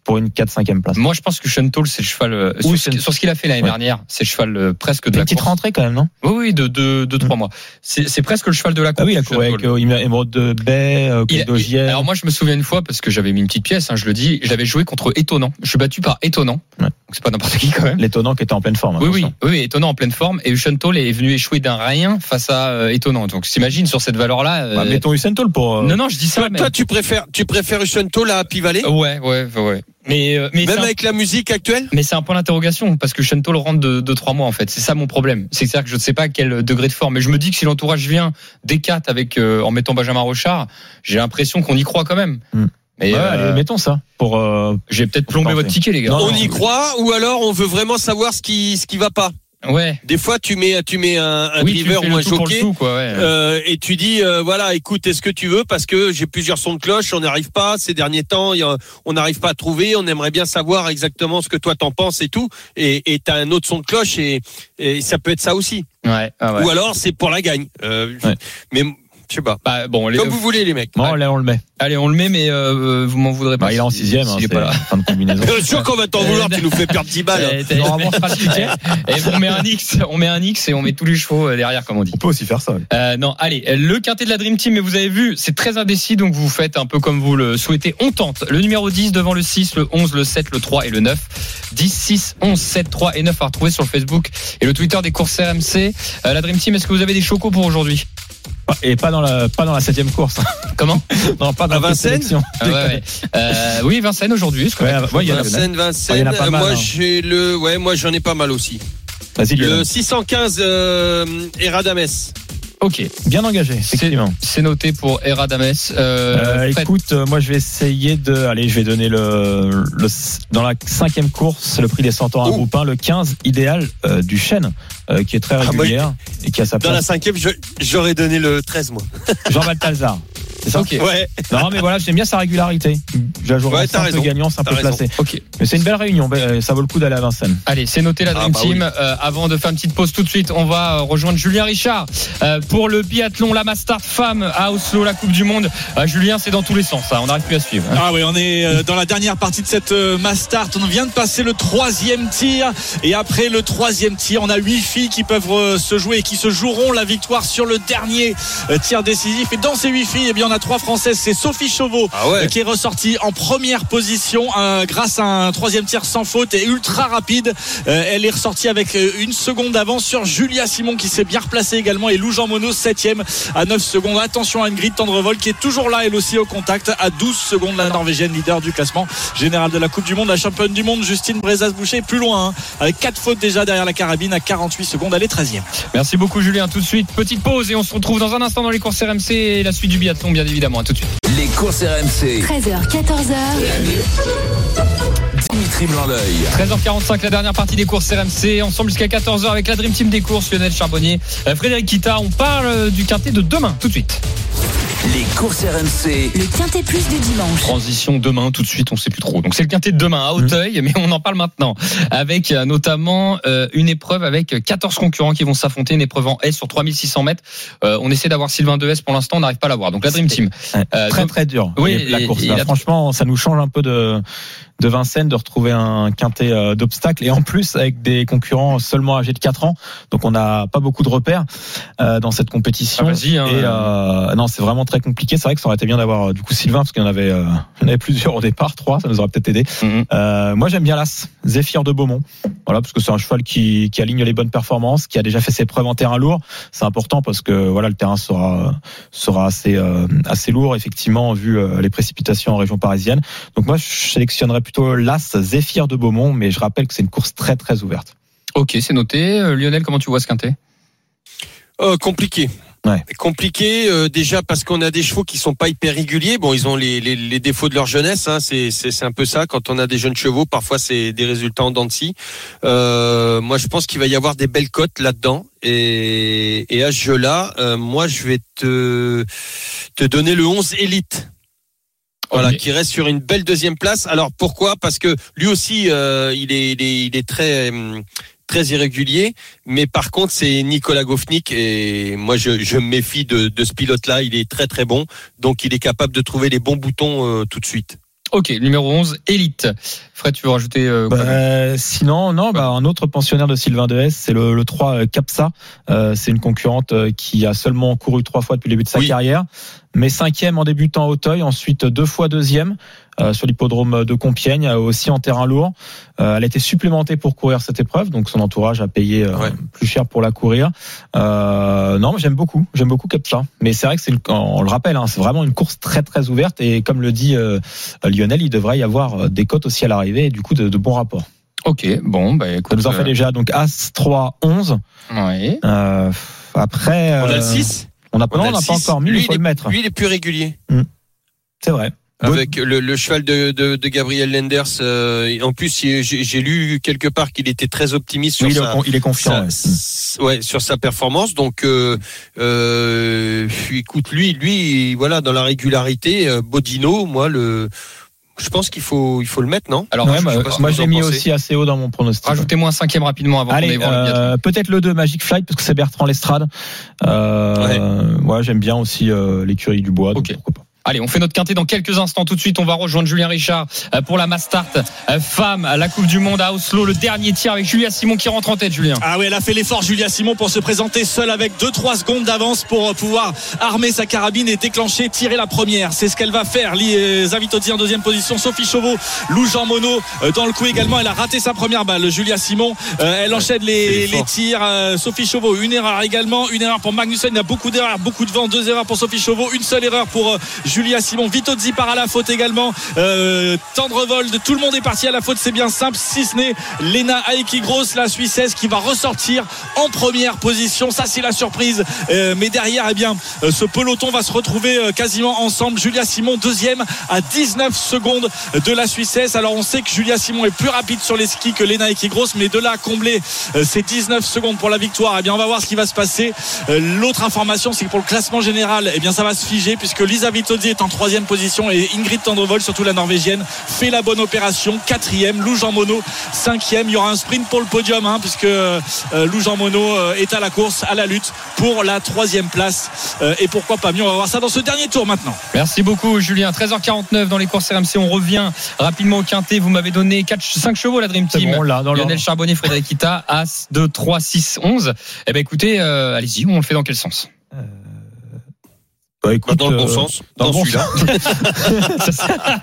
S4: Pour une 4-5e place.
S2: moi, je pense que Shuntoll, c'est le cheval, euh, sur,
S4: Oui,
S2: ce-
S4: c'est-
S2: sur ce qu'il a fait l'année
S4: Ouais.
S2: dernière, c'est le cheval euh, presque de
S4: Une
S2: la
S4: petite
S2: course.
S4: rentrée quand même, non?
S2: Oui, oui, de, de, de 3 mois. C'est presque le cheval de la course.
S4: Ah oui, il a
S2: Shuntoll.
S4: couru avec euh, Émeraude de Baie, euh,
S2: Il- il-
S4: Clédogière.
S2: alors moi je me souviens une fois parce que j'avais mis une petite pièce, hein, je le dis, j'avais joué contre Étonnant. Je suis battu par Étonnant,
S4: Ouais.
S2: donc c'est pas n'importe qui quand même.
S4: L'étonnant qui était en pleine forme.
S2: Oui oui, oui oui, Étonnant en pleine forme et Ushantol est venu échouer d'un rien face à euh, Étonnant. Donc t'imagines sur cette valeur là.
S4: Bah, mettons Usain Toll pour. euh,
S2: non non je dis ça.
S3: Toi,
S2: mais...
S3: toi, tu préfères, tu préfères là à Happy Valley?
S2: Ouais ouais ouais. Mais euh, mais
S3: Même
S2: un-
S3: avec la musique actuelle?
S2: Mais c'est un point d'interrogation parce que Shuntoll rentre de, de 3 mois en fait. C'est ça mon problème. C'est à dire que je ne sais pas à quel degré de forme. Mais je me dis que si l'entourage vient des 4 avec euh, en mettant Benjamin Rochard, j'ai l'impression qu'on y croit quand même.
S4: Hmm.
S2: Mais
S4: ouais,
S2: euh,
S4: allez, mettons ça. Pour, euh,
S2: j'ai peut-être plombé votre ticket les gars.
S4: Non,
S3: On
S4: non,
S3: y croit ou alors on veut vraiment savoir ce qui, ce qui va pas?
S2: Ouais.
S3: Des fois, tu mets, tu mets un, un
S2: oui,
S3: driver ou un jockey.
S2: tout, quoi, ouais.
S3: euh, et tu dis euh, voilà écoute est-ce que tu veux? Parce que j'ai plusieurs sons de cloche on n'arrive pas ces derniers temps a- on n'arrive pas à trouver on aimerait bien savoir exactement ce que toi t'en penses et tout et t'as un autre son de cloche et, et ça peut être ça aussi
S2: Ouais, ah ouais.
S3: ou alors c'est pour la gagne euh, mais je sais pas
S2: Bah, bon, les-
S3: comme vous voulez les mecs
S4: bon, là, on le met.
S2: allez, on le met, mais euh, vous m'en voudrez pas.
S4: Bah, il est en sixième. hein,
S2: est
S4: c'est
S2: pas là.
S4: fin de combinaison.
S3: bien sûr qu'on va t'en vouloir tu nous fais perdre 10 balles
S2: Eh, Normalement, on. Et on met un X, on met un X et on met tous les chevaux euh, derrière, comme on dit.
S4: On peut aussi faire ça. oui.
S2: Euh, non, allez, le quintet de la Dream Team, mais vous avez vu, c'est très indécis, donc vous faites un peu comme vous le souhaitez. On tente le numéro 10 devant le 6, le 11, le 7, le 3 et le 9. 10, 6, 11, 7, 3 et 9 à retrouver sur le Facebook et le Twitter des courses RMC. Euh, la Dream Team, est-ce que vous avez des chocos pour aujourd'hui?
S4: Et pas dans la pas dans la septième course.
S2: Comment?
S4: Non, pas dans la
S3: Vincennes?
S4: sélection.
S2: Ah ouais, ouais. Euh, Oui, Vincennes aujourd'hui.
S4: Ouais, ouais,
S3: Vincennes, Vincennes. moi,
S4: hein.
S3: j'ai le, ouais, moi, j'en ai pas mal aussi.
S4: Vas-y,
S3: Le
S4: Lionel.
S3: 615 euh, Eradames.
S2: Ok,
S4: Bien engagé, effectivement.
S2: c'est noté pour Eradames. Euh,
S4: Euh,
S2: Fred,
S4: écoute, euh, moi je vais essayer de. Allez, je vais donner le, le dans la cinquième course, le prix des 100 ans à
S3: Oh.
S4: Groupin, le 15 idéal euh, du chêne, euh, qui est très
S3: Ah, moi,
S4: régulière et qui a sa
S3: Dans la
S4: place.
S3: cinquième, je- j'aurais donné le 13, moi.
S4: Jean Balthazar. C'est ça.
S3: Ouais.
S4: Non, mais voilà, j'aime bien sa régularité. Jouerai
S3: Ouais,
S4: simple
S3: raison.
S4: gagnant, simple
S3: T'as raison.
S4: placé.
S2: Ok.
S4: Mais c'est une belle réunion, ben, ça vaut le coup d'aller à Vincennes.
S2: Allez, c'est noté la
S3: Ah,
S2: Dream
S3: bah
S2: Team. Euh, avant de faire une petite pause tout de suite, on va euh, rejoindre Julien Richard euh, pour le biathlon, la Master Femme à Oslo, la Coupe du Monde. Euh, Julien, c'est dans tous les sens. ça. On n'arrive plus à suivre. hein.
S6: Ah oui, on est euh, dans la dernière partie de cette euh, start. On vient de passer le troisième tir. Et après le troisième tir, on a huit filles qui peuvent euh, se jouer et qui se joueront la victoire sur le dernier euh, tir décisif. Et dans ces huit filles, eh bien, on a trois françaises. C'est Sophie Chauveau
S3: Ah ouais.
S6: qui est ressortie en première position euh, grâce à un troisième tir sans faute et ultra rapide. Euh, elle est ressortie avec euh, une seconde d'avance sur Julia Simon qui s'est bien replacée également et Lou Jean Monod septième à 9 secondes. Attention à Ingrid Tendrevol qui est toujours là elle aussi au contact à 12 secondes la Norvégienne leader du classement général de la Coupe du Monde, la championne du monde Justine Brezas-Boucher plus loin hein, avec 4 fautes déjà derrière la carabine à 48 secondes elle est 13e.
S2: Merci beaucoup, Julien. Tout de suite, petite pause et on se retrouve dans un instant dans les courses RMC et la suite du biathlon, bien évidemment. À tout de suite.
S1: Les courses RMC.
S5: 13h, 14h.
S1: Dimitri Blanc-L'œil.
S2: 13h45, la dernière partie des courses RMC. Ensemble jusqu'à 14h avec la Dream Team des courses, Lionel Charbonnier, euh, Frédéric Kita. On parle euh, du quintet de demain, tout de suite.
S1: Les courses RMC.
S5: Le Quintet Plus du dimanche.
S2: Transition demain, tout de suite, on sait plus trop. Donc c'est le quintet de demain à Hauteuil, mais on en parle maintenant. Avec euh, notamment euh, une épreuve avec 14 concurrents qui vont s'affronter, une épreuve en S sur 3600 mètres. Euh, on essaie d'avoir Sylvain Deves pour l'instant, on n'arrive pas à l'avoir. Donc la Dream Team. Euh,
S4: très
S2: donc-
S4: très dur.
S2: Oui,
S4: Et la course. là. Franchement, ça nous change un peu de de Vincennes de retrouver un quintet euh, d'obstacles et en plus avec des concurrents seulement âgés de 4 ans. Donc on n'a pas beaucoup de repères euh, dans cette compétition.
S2: Ah, hein.
S4: et euh, non, c'est vraiment très compliqué. C'est vrai que ça aurait été bien d'avoir euh, du coup Sylvain parce qu'il y en avait euh, il y en avait plusieurs au départ, trois, ça nous aurait peut-être aidé.
S2: Mhm.
S4: Euh, moi j'aime bien l'As, Zéphyr de Beaumont. Voilà parce que c'est un cheval qui qui aligne les bonnes performances, qui a déjà fait ses preuves en terrain lourd. C'est important parce que voilà le terrain sera sera assez euh, assez lourd effectivement vu les précipitations en région parisienne. Donc moi je sélectionnerais plutôt l'As Zéphyr de Beaumont, mais je rappelle que c'est une course très très ouverte.
S2: Ok, c'est noté. Euh, Lionel, comment tu vois ce quintet?
S3: Euh, compliqué.
S4: Ouais.
S3: Compliqué euh, déjà parce qu'on a des chevaux qui sont pas hyper réguliers. Bon, ils ont les, les, les défauts de leur jeunesse. Hein. C'est, c'est, c'est un peu ça. Quand on a des jeunes chevaux, parfois c'est des résultats en dents de scie. Euh, moi, je pense qu'il va y avoir des belles cotes là-dedans. Et, et à ce jeu-là, euh, moi, je vais te te donner le 11 élite. Voilà, qui reste sur une belle deuxième place. Alors pourquoi? Parce que lui aussi, euh, il, est, il est il est très très irrégulier. Mais par contre, c'est Nicolas Goffnik et moi, je, je me méfie de, de ce pilote-là. Il est très très bon, donc il est capable de trouver les bons boutons euh, tout de suite.
S2: Ok, numéro 11, Elite. Fred, tu veux rajouter euh, quoi
S4: Bah, sinon, non, bah, un autre pensionnaire de Sylvain Dehaes, c'est le, le 3 euh, Capsa. Euh, c'est une concurrente euh, qui a seulement couru trois fois depuis le début de sa
S3: Oui.
S4: carrière, mais cinquième en débutant à Auteuil, ensuite deux fois deuxième euh, sur l'hippodrome de Compiègne, euh, aussi en terrain lourd. Euh, elle a été supplémentée pour courir cette épreuve, donc son entourage a payé euh,
S3: Ouais.
S4: plus cher pour la courir. Euh, non, mais j'aime beaucoup, j'aime beaucoup Capsa. Mais c'est vrai que c'est, on le rappelle, hein, c'est vraiment une course très très ouverte et comme le dit euh, Lionel, il devrait y avoir euh, des cotes aussi à l'arrivée et du coup de, de bons rapports.
S2: Ok, bon, bah écoute.
S4: Ça nous en fait
S2: euh,
S4: déjà donc As 3 11.
S2: ouais.
S4: Euh, après
S3: On a
S4: euh,
S3: le 6
S4: On a,
S3: On
S4: non,
S3: a
S4: on n'a pas encore mis,
S3: Lui,
S4: il faut
S3: il
S4: le mettre.
S3: Lui, il est plus régulier.
S4: C'est vrai.
S3: Avec le, le cheval de, de, de Gabriel Lenders. euh, en plus, j'ai j'ai lu quelque part qu'il était très optimiste sur
S4: Oui, il, est,
S3: sa,
S4: il est confiant.
S3: sa-
S4: ouais.
S3: ouais, sur sa performance. Donc, euh, euh, écoute, lui, lui, voilà, dans la régularité, euh, Bodino, moi, le, je pense qu'il faut, il faut le mettre, non?
S2: Alors,
S4: Ouais, bah, moi
S2: vous
S4: j'ai mis
S2: pensez.
S4: aussi assez haut dans mon pronostic.
S2: Rajoutez-moi un cinquième rapidement avant
S4: Allez, euh, peut-être le 2 Magic Flight parce que c'est Bertrand Lestrade. Euh, ouais, j'aime bien aussi euh, l'écurie du bois. donc
S2: Ok.
S4: pourquoi pas.
S2: Allez, on fait notre quintet dans quelques instants. Tout de suite, on va rejoindre Julien Richard euh, pour la Mastart euh, femme à la Coupe du Monde à Oslo. Le dernier tir avec Julia Simon qui rentre en tête, Julien.
S6: Ah oui, elle a fait l'effort, Julia Simon, pour se présenter seule avec 2-3 secondes d'avance pour pouvoir armer sa carabine et déclencher, tirer la première. C'est ce qu'elle va faire. Les Avitozzi en deuxième position. Sophie Chauveau, Lou Jean Monod euh, dans le coup également. Elle a raté sa première balle. Julia Simon, euh, elle enchaîne les, les tirs. Euh, Sophie Chauveau, une erreur également. Une erreur pour Magnussen. Il y a beaucoup d'erreurs, beaucoup de vent. Deux erreurs pour Sophie Chauveau. Une seule erreur pour Julia Simon. Vitozzi part à la faute également. Euh, Tendrevold, tout le monde est parti à la faute. C'est bien simple. Si ce n'est Lena Aiki Gross, la Suissesse, qui va ressortir en première position. Ça, c'est la surprise. Euh, mais derrière, eh bien, euh, ce peloton va se retrouver euh, quasiment ensemble. Julia Simon, deuxième à 19 secondes de la Suissesse. Alors, on sait que Julia Simon est plus rapide sur les skis que Lena Aiki Gross, mais de là à combler ces 19 secondes pour la victoire, eh bien, on va voir ce qui va se passer. L'autre information, c'est que pour le classement général, eh bien, ça va se figer puisque Lisa Vitozzi est en troisième position et Ingrid Tendrevol, surtout la norvégienne, fait la bonne opération. Quatrième, Lou Jean Monod, cinquième. Il y aura un sprint pour le podium, hein, puisque euh, Lou Jean Monod euh, est à la course, à la lutte pour la troisième place. Euh, et pourquoi pas mieux On va voir ça dans ce dernier tour maintenant.
S2: Merci beaucoup, Julien. 13h49 dans les courses RMC. On revient rapidement au quintet. Vous m'avez donné 4, 5 chevaux, la Dream Team.
S4: bon, là, dans
S2: Lionel. Charbonnier, Frédéric Ita, As 2, 3, 6, 11. Eh ben, écoutez, euh, allez-y, on le fait dans quel sens?
S4: Bah, écoute,
S3: Dans le bon
S4: euh,
S3: sens.
S4: dans
S3: Dans celui-là.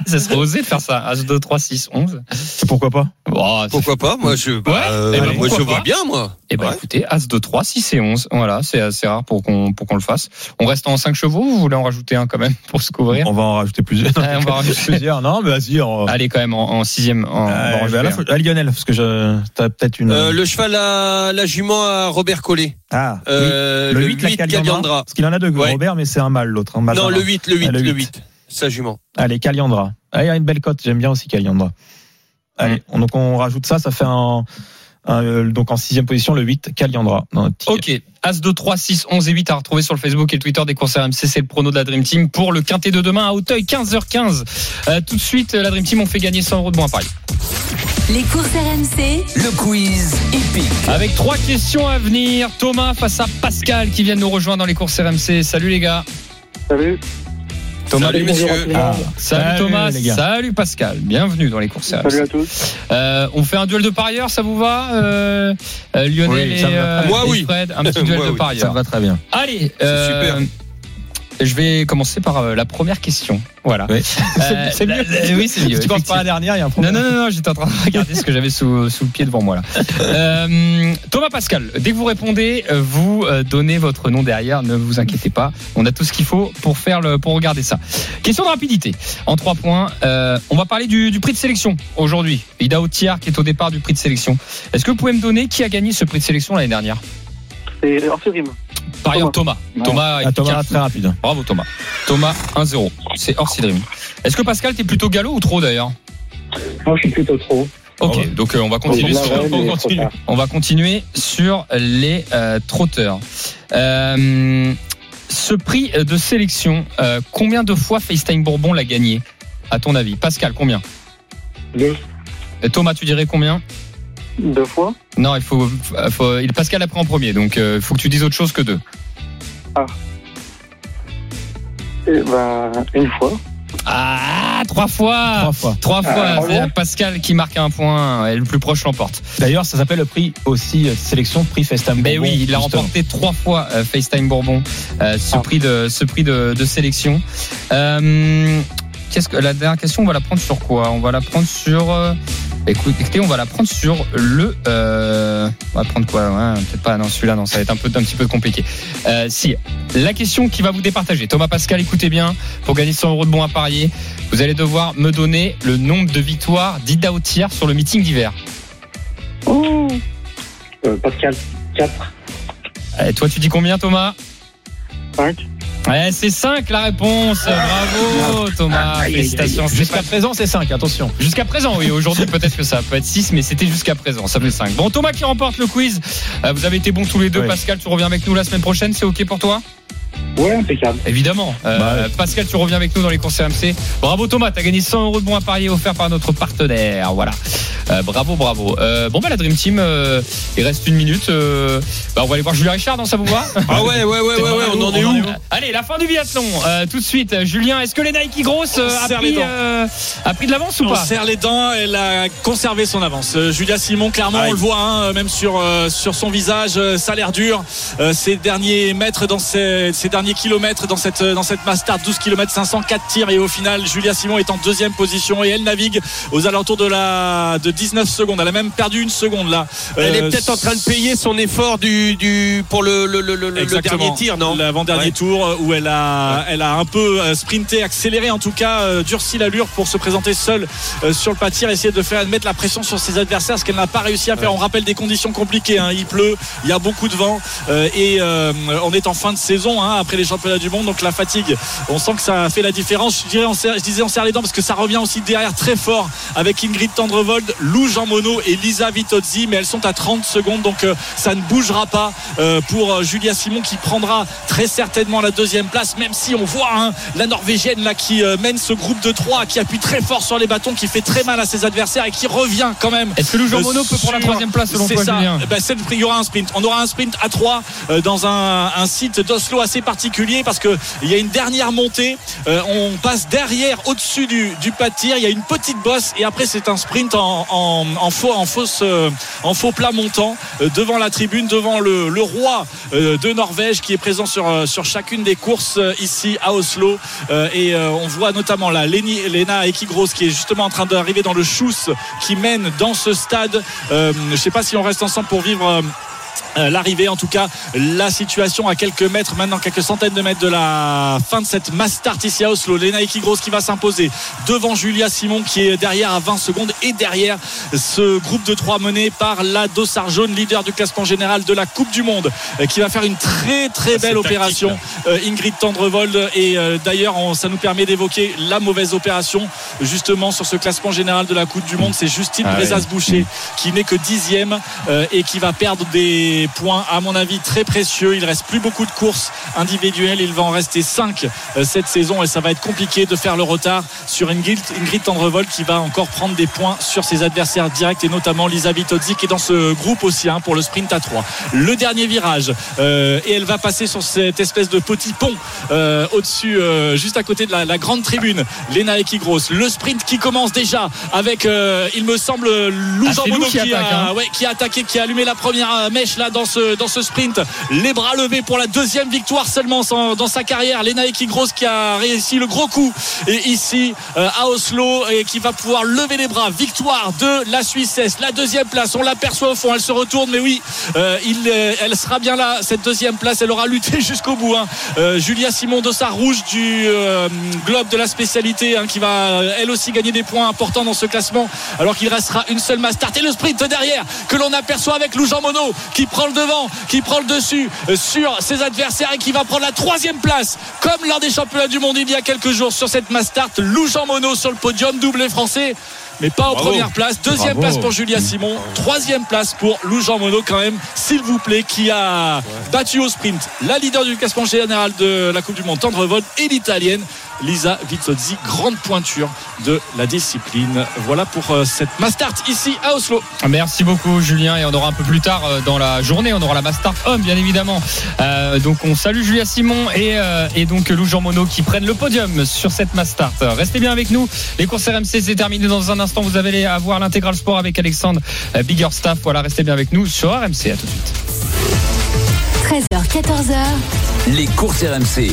S2: ça, serait, osé de faire ça. As 2, 3, 6, 11.
S4: Pourquoi pas?
S2: Oh, ça
S3: Pourquoi pas? Moi, je, bah,
S2: Ouais,
S3: euh,
S2: eh ben,
S3: moi, je
S2: pas
S3: vois bien, moi.
S2: Eh ben
S3: Ouais.
S2: écoutez, As 2, 3, 6 et 11. Voilà, c'est assez rare pour qu'on pour qu'on le fasse. On reste en 5 chevaux ou vous voulez en rajouter un quand même pour se couvrir?
S4: On va en rajouter plusieurs.
S2: Ah, on va en rajouter
S4: plusieurs. Non, mais vas-y. On...
S2: Allez quand même en, en sixième. En, on va en
S4: Euh, bah, là, faut- à Lionel, parce que je, t'as peut-être une.
S3: Euh, le cheval à la jument à Robert Collet.
S4: ah,
S3: Euh,
S4: oui.
S3: le
S4: 8, la
S3: 8,
S4: Caliandra.
S3: Caliandra.
S4: Parce qu'il en a deux. Robert, mais c'est un mâle l'autre. un mâle
S3: Non, le 8, le 8,
S4: Ah, le
S3: le
S4: 8.
S3: 8. Sa jument.
S4: Allez, Caliandra. Ah, il y a une belle cote. J'aime bien aussi Caliandra. Allez, on- donc on rajoute ça, ça fait un, un, euh, donc en sixième position le 8 Caliandra. dans notre ticket.
S2: Ok, As 2, 3, 6, 11 et 8 à retrouver sur le Facebook et le Twitter des courses RMC. C'est le prono de la Dream Team pour le quintet de demain à Auteuil, 15h15. Euh, tout de suite, la Dream Team, on fait gagner 100 euros de bons à Paris.
S5: Les courses RMC,
S1: Le quiz épique.
S2: Avec trois questions à venir. Thomas face à Pascal qui viennent nous rejoindre dans les courses RMC. Salut les gars.
S8: Salut.
S2: Thomas,
S3: Salut, messieurs.
S4: Ah,
S2: Salut,
S4: Salut,
S2: Thomas,
S4: les gars.
S2: salut Pascal. Bienvenue dans les courses
S8: Salut à tous.
S2: Euh, on fait un duel de parieurs, ça vous va euh, euh, Lionel
S4: Oui,
S2: et,
S4: va
S2: euh.
S3: Moi,
S2: et
S3: oui.
S2: Fred, un petit duel
S3: Moi,
S2: de
S3: oui.
S4: Ça
S2: parieurs.
S4: va très bien.
S2: Allez, euh, je vais commencer par euh, la première question. Voilà.
S4: Oui.
S2: Euh,
S4: C'est mieux.
S2: la- la- oui, c'est mieux.
S4: Si tu commences par la dernière, il y a un problème.
S2: non, non, non, j'étais en train de regarder ce que j'avais sous, sous le pied devant moi là. Euh, Thomas Pascal, dès que vous répondez, vous donnez votre nom derrière, ne vous inquiétez pas. On a tout ce qu'il faut pour faire le, pour regarder ça. Question de rapidité. En trois points, euh, on va parler du, du prix de sélection aujourd'hui. Ida Otiar qui est au départ du prix de sélection. Est-ce que vous pouvez me donner qui a gagné ce prix de sélection l'année dernière?
S8: C'est hors série.
S2: Par exemple, Thomas. Thomas,
S4: Ah, Thomas, très rapide.
S2: Bravo Thomas. Thomas 1-0. C'est hors Dream. Est-ce que Pascal, t'es plutôt galop ou trop d'ailleurs
S8: Moi, je suis plutôt trop.
S2: Ok,
S4: Oh.
S2: donc euh, on va continuer
S8: Pour
S2: sur, on continue. va continuer sur les euh, trotteurs. Euh, ce prix de sélection, euh, combien de fois FaceTime Bourbon l'a gagné À ton avis, Pascal, combien
S8: Deux.
S2: Et Thomas, tu dirais combien
S8: Deux fois.
S2: Non, il faut, faut- il Pascal a pris en premier, donc il faut que tu dises autre chose que deux.
S8: Et bah, une fois.
S2: Ah, trois fois.
S4: Trois fois.
S2: Trois fois,
S8: Ah,
S2: c'est
S8: bravo.
S2: Pascal qui marque un point et le plus proche l'emporte.
S4: D'ailleurs, ça s'appelle le prix aussi euh, sélection prix Festam.
S2: Ben
S4: Bourbon,
S2: oui, il a remporté trois fois euh, FaceTime Bourbon, euh, ce
S8: Ah.
S2: prix de ce prix de, de sélection. Euh, Qu'est-ce que la dernière question On va la prendre sur quoi? On va la prendre sur. Écoute, écoutez, on va la prendre sur le. euh, on va prendre quoi ouais, Peut-être pas. Non, celui-là, non, ça va être un peu un petit peu compliqué. Euh, si la question qui va vous départager, Thomas Pascal, écoutez bien, pour gagner 100 euros de bons à parier, vous allez devoir me donner le nombre de victoires d'Ida Otier sur le meeting d'hiver.
S8: Ouh. Euh, Pascal, 4,
S2: Euh, toi, tu dis combien, Thomas?
S8: 5.
S2: Ouais, c'est 5 la réponse. Bravo Thomas. Félicitations.
S4: Jusqu'à présent, c'est 5, attention.
S2: Jusqu'à présent, oui. Aujourd'hui, peut-être que ça peut être 6, mais c'était jusqu'à présent. Ça fait 5. Bon, Thomas qui remporte le quiz. Euh, Vous avez été bons tous les deux. Pascal, tu reviens avec nous la semaine prochaine. C'est OK pour toi?
S8: Ouais, impeccable.
S2: Évidemment. Euh,
S4: Bah ouais.
S2: Pascal, tu reviens avec nous dans les courses RMC. Bravo Thomas, t'as gagné 100 euros de bons à parier offerts par notre partenaire. Voilà. Euh, bravo, bravo. Euh, bon bah la Dream Team, euh, il reste une minute. Bah, on va aller voir Julien Richard, non ça vous va?
S3: Ah ouais, ouais, ouais, ouais, ouais, on en est où?
S2: Allez, la fin du biathlon. Tout de suite, Julien, est-ce que les Nike grosses
S6: On
S2: a pris,
S6: dents.
S2: a pris de l'avance ou
S6: On
S2: pas?
S6: serre les dents, elle a conservé son avance. Julia Simon, clairement, on le voit, hein, même sur sur son visage, ça a l'air dur. Ces derniers mètres dans ces, ces derniers kilomètres dans cette dans cette Mastart, 12 km 504 tirs et au final, Julia Simon est en deuxième position et elle navigue aux alentours de la de 19 secondes. Elle a même perdu une seconde là.
S3: Elle
S6: Euh,
S3: est peut-être en train de payer son effort du, du pour le, le, le, le- le
S6: Exactement.
S3: dernier tir, non
S6: L'avant-dernier
S3: Ouais.
S6: tour euh, où elle a, elle a un peu euh, sprinté, accéléré en tout cas, euh, durci l'allure pour se présenter seule euh, sur le pas de tir, essayer de faire mettre la pression sur ses adversaires, ce qu'elle n'a pas réussi à faire. On rappelle des conditions compliquées. hein. Il pleut, il y a beaucoup de vent euh, et euh, on est en fin de saison hein, après les championnats du monde. Donc la fatigue, on sent que ça fait la différence. Je, dirais, on serre- je disais on serre les dents parce que ça revient aussi derrière très fort avec Ingrid Tendrevold, Lou Jean Monod et Lisa Vitozzi, mais elles sont à 30 secondes donc euh, ça ne bougera pas euh, pour euh, Julia Simon qui prendra très certainement la deuxième place, même si on voit hein, la Norvégienne là qui mène ce groupe de 3 qui appuie très fort sur les bâtons, qui fait très mal à ses adversaires et qui revient quand même.
S2: Est-ce que Lou Jean Monod peut prendre la troisième place selon
S6: C'est
S2: toi,
S6: ça. Eh ben, il y aura un sprint. On aura un sprint à 3 dans un, un site d'Oslo assez particulier parce que il y a une dernière montée. On passe derrière, au-dessus du, du pas de tir. Il y a une petite bosse et après c'est un sprint en, en, en faux, en fausse, euh, en faux plat montant euh, devant la tribune, devant le, roi euh, de Norvège qui est présent sur, chacune des courses ici à Oslo. Et on voit notamment là Lena Ekigros qui est justement en train d'arriver dans le Schuss qui mène dans ce stade. Je ne sais pas si on reste ensemble pour vivre. Euh, l'arrivée en tout cas la situation à quelques mètres maintenant quelques centaines de mètres de la fin de cette mass start ici à Oslo. Lena Ekigros qui va s'imposer devant Julia Simon qui est derrière à 20 secondes et derrière ce groupe de trois mené par la Dossard jaune leader du classement général de la Coupe du Monde euh, qui va faire une très très belle
S3: tactique,
S6: opération euh, Ingrid Tendrevold. Et d'ailleurs ça nous permet d'évoquer la mauvaise opération justement sur ce classement général de la Coupe du Monde. C'est Justine
S4: Ah.
S6: Brezas-Boucher qui n'est que dixième et qui va perdre des points à mon avis très précieux. Il reste plus beaucoup de courses individuelles. Il va en rester 5 cette saison et ça va être compliqué de faire le retard sur Ingrid, Ingrid Tendrevold qui va encore prendre des points sur ses adversaires directs et notamment Lisa Vitozzi qui est dans ce groupe aussi hein, pour le sprint à 3 le dernier virage euh, et elle va passer sur cette espèce de petit pont euh, au-dessus euh, juste à côté de la, la grande tribune Lena Ekigros. Le sprint qui commence déjà avec euh, il me semble Lou
S2: Ah, qui
S6: a,
S2: hein.
S6: ouais, qui a attaqué qui a allumé la première euh, mèche là dans ce, dans ce sprint. Les bras levés pour la deuxième victoire seulement dans sa carrière. Lena Ekigros qui a réussi le gros coup et ici euh, à Oslo et qui va pouvoir lever les bras. Victoire de la Suissesse. La deuxième place on l'aperçoit au fond elle se retourne mais oui euh, euh, elle sera bien là cette deuxième place. Elle aura lutté jusqu'au bout hein. Julia Simon Dossard rouge du globe de la spécialité hein, qui va elle aussi gagner des points importants dans ce classement alors qu'il restera une seule mass start et le sprint derrière que l'on aperçoit avec Lou Jean Monod qui prend le devant qui prend le dessus euh, sur ses adversaires et qui va prendre la troisième place comme lors des championnats du monde il y a quelques jours sur cette mass start Lou Jean Monod sur le podium doublé français mais pas en
S3: Bravo.
S6: première place. Deuxième
S4: Bravo.
S6: place pour Julia Simon. Troisième place pour Lou Jean Monod quand même, s'il vous plaît, qui a battu au sprint la leader du classement général de la Coupe du Monde, Tendrevold, et l'italienne Lisa Vitozzi, grande pointure de la discipline. Voilà pour euh, cette Mastart ici à Oslo.
S2: Merci beaucoup Julien. Et on aura un peu plus tard euh, dans la journée on aura la Master Homme bien évidemment. Euh, donc on salue Julia Simon et, euh, et donc Lou Jean Monod qui prennent le podium sur cette Mastart. Restez bien avec nous. Les courses RMC c'est terminé dans un instant. Vous allez avoir l'intégral sport avec Alexandre euh, Bigger Staff voilà restez bien avec nous sur RMC à tout de suite.
S5: 13h, 14h,
S1: Les courses RMC.